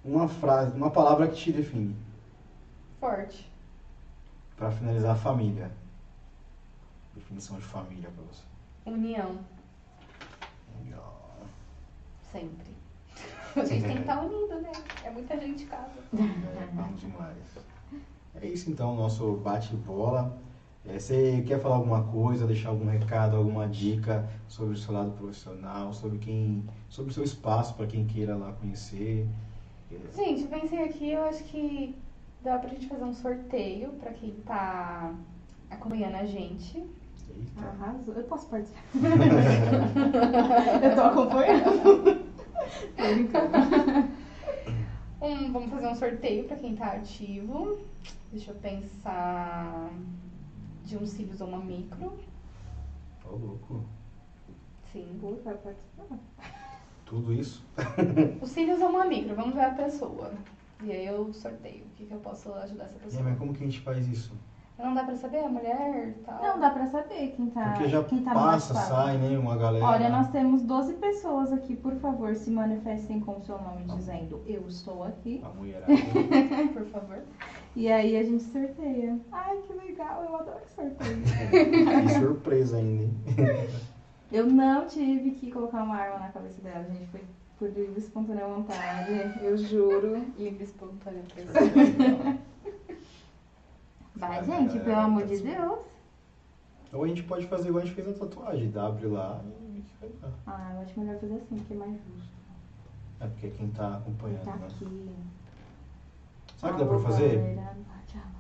Uma frase, uma palavra que te define. Forte. Pra finalizar, família. Definição de família pra você. União. Sempre. A gente tem que estar unido, né? É muita gente em casa. É, bom demais. É isso então, nosso bate-bola. É, você quer falar alguma coisa, deixar algum recado, alguma dica sobre o seu lado profissional, sobre quem, sobre o seu espaço para quem queira lá conhecer? É, Gente, eu pensei aqui, eu acho que dá pra gente fazer um sorteio pra quem tá acompanhando a gente. Eita. Arrasou. Eu posso participar. eu tô acompanhando. Um, vamos fazer um sorteio pra quem tá ativo. Deixa eu pensar. de um cílios ou uma micro. Ô, louco. Sim. Pô, vai participar. Tudo isso? O cílios ou uma micro, vamos ver a pessoa. E aí eu sorteio o que, que eu posso ajudar essa pessoa. mas como que a gente faz isso? Não dá pra saber a mulher e tal. Não, dá pra saber quem tá, Porque já quem tá passa, sai, né? Uma galera. Olha, nós temos 12 pessoas aqui, por favor, se manifestem com o seu nome dizendo eu estou aqui. A mulherada. Por favor. E aí a gente sorteia. Ai, que legal, eu adoro sorteio. que surpresa ainda, hein? eu não tive que colocar uma arma na cabeça dela, gente. Foi por livre e espontânea vontade, eu juro. Livre espontânea. Vai, Vai, gente, pelo amor tá de certo. Deus. Ou a gente pode fazer igual a gente fez a tatuagem, W lá e vai lá. Ah, eu acho melhor fazer assim, porque é mais justo. É porque é quem tá acompanhando, Tá né? aqui. Sabe o que dá pra fazer? galera.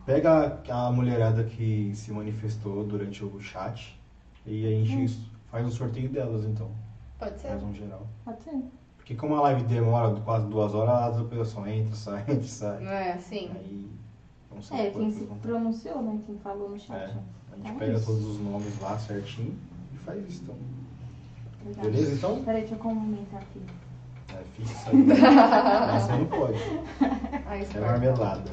Pega a mulherada que se manifestou durante o chat e a gente Hum. faz um sorteio delas, então. Pode ser? Faz um geral. Pode ser. Porque como a live demora quase duas horas, a pessoa entra, sai, entra, sai. É, sim. Aí, não sei É, quem se vão- pronunciou, né? Quem falou no chat. É, a gente Então é pega todos os nomes lá certinho e faz isso, então. Beleza, então? Peraí, deixa eu comentar aqui. É, aí. Essa não pode. É marmelada.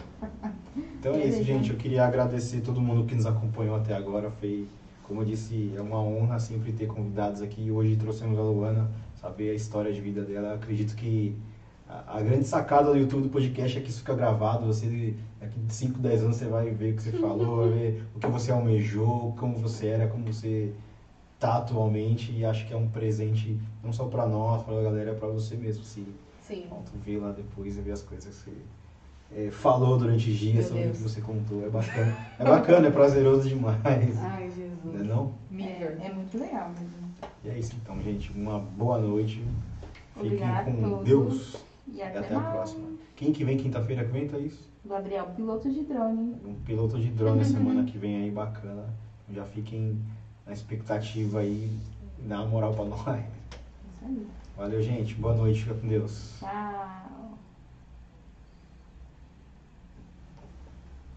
Então é isso, gente. Eu queria agradecer todo mundo que nos acompanhou até agora. Foi, como eu disse, é uma honra sempre ter convidados aqui. Hoje trouxemos a Luana, saber a história de vida dela. Acredito que a, a grande sacada do YouTube do podcast é que isso fica gravado. Você, daqui de 5, 10 anos, você vai ver o que você falou, vai ver o que você almejou, como você era, como você tá atualmente. E acho que é um presente não só para nós, para a galera, é para você mesmo. Se Sim. Bom, tu vê lá depois e vê as coisas que você eh, falou durante os dias sobre o que você contou. É bacana. É bacana, é prazeroso demais. Ai, Jesus. Não é não? É, é muito legal mesmo. E é isso então, gente. Uma boa noite. Fiquem Obrigada a com todos. Deus. E E até, até a próxima. Quem que vem quinta-feira que vem, Thaís? Gabriel, piloto de drone. Um piloto de drone semana que vem aí, bacana. Já fiquem na expectativa aí dá uma moral pra nós. Isso aí. Valeu, gente. Boa noite. Fica com Deus. Tchau.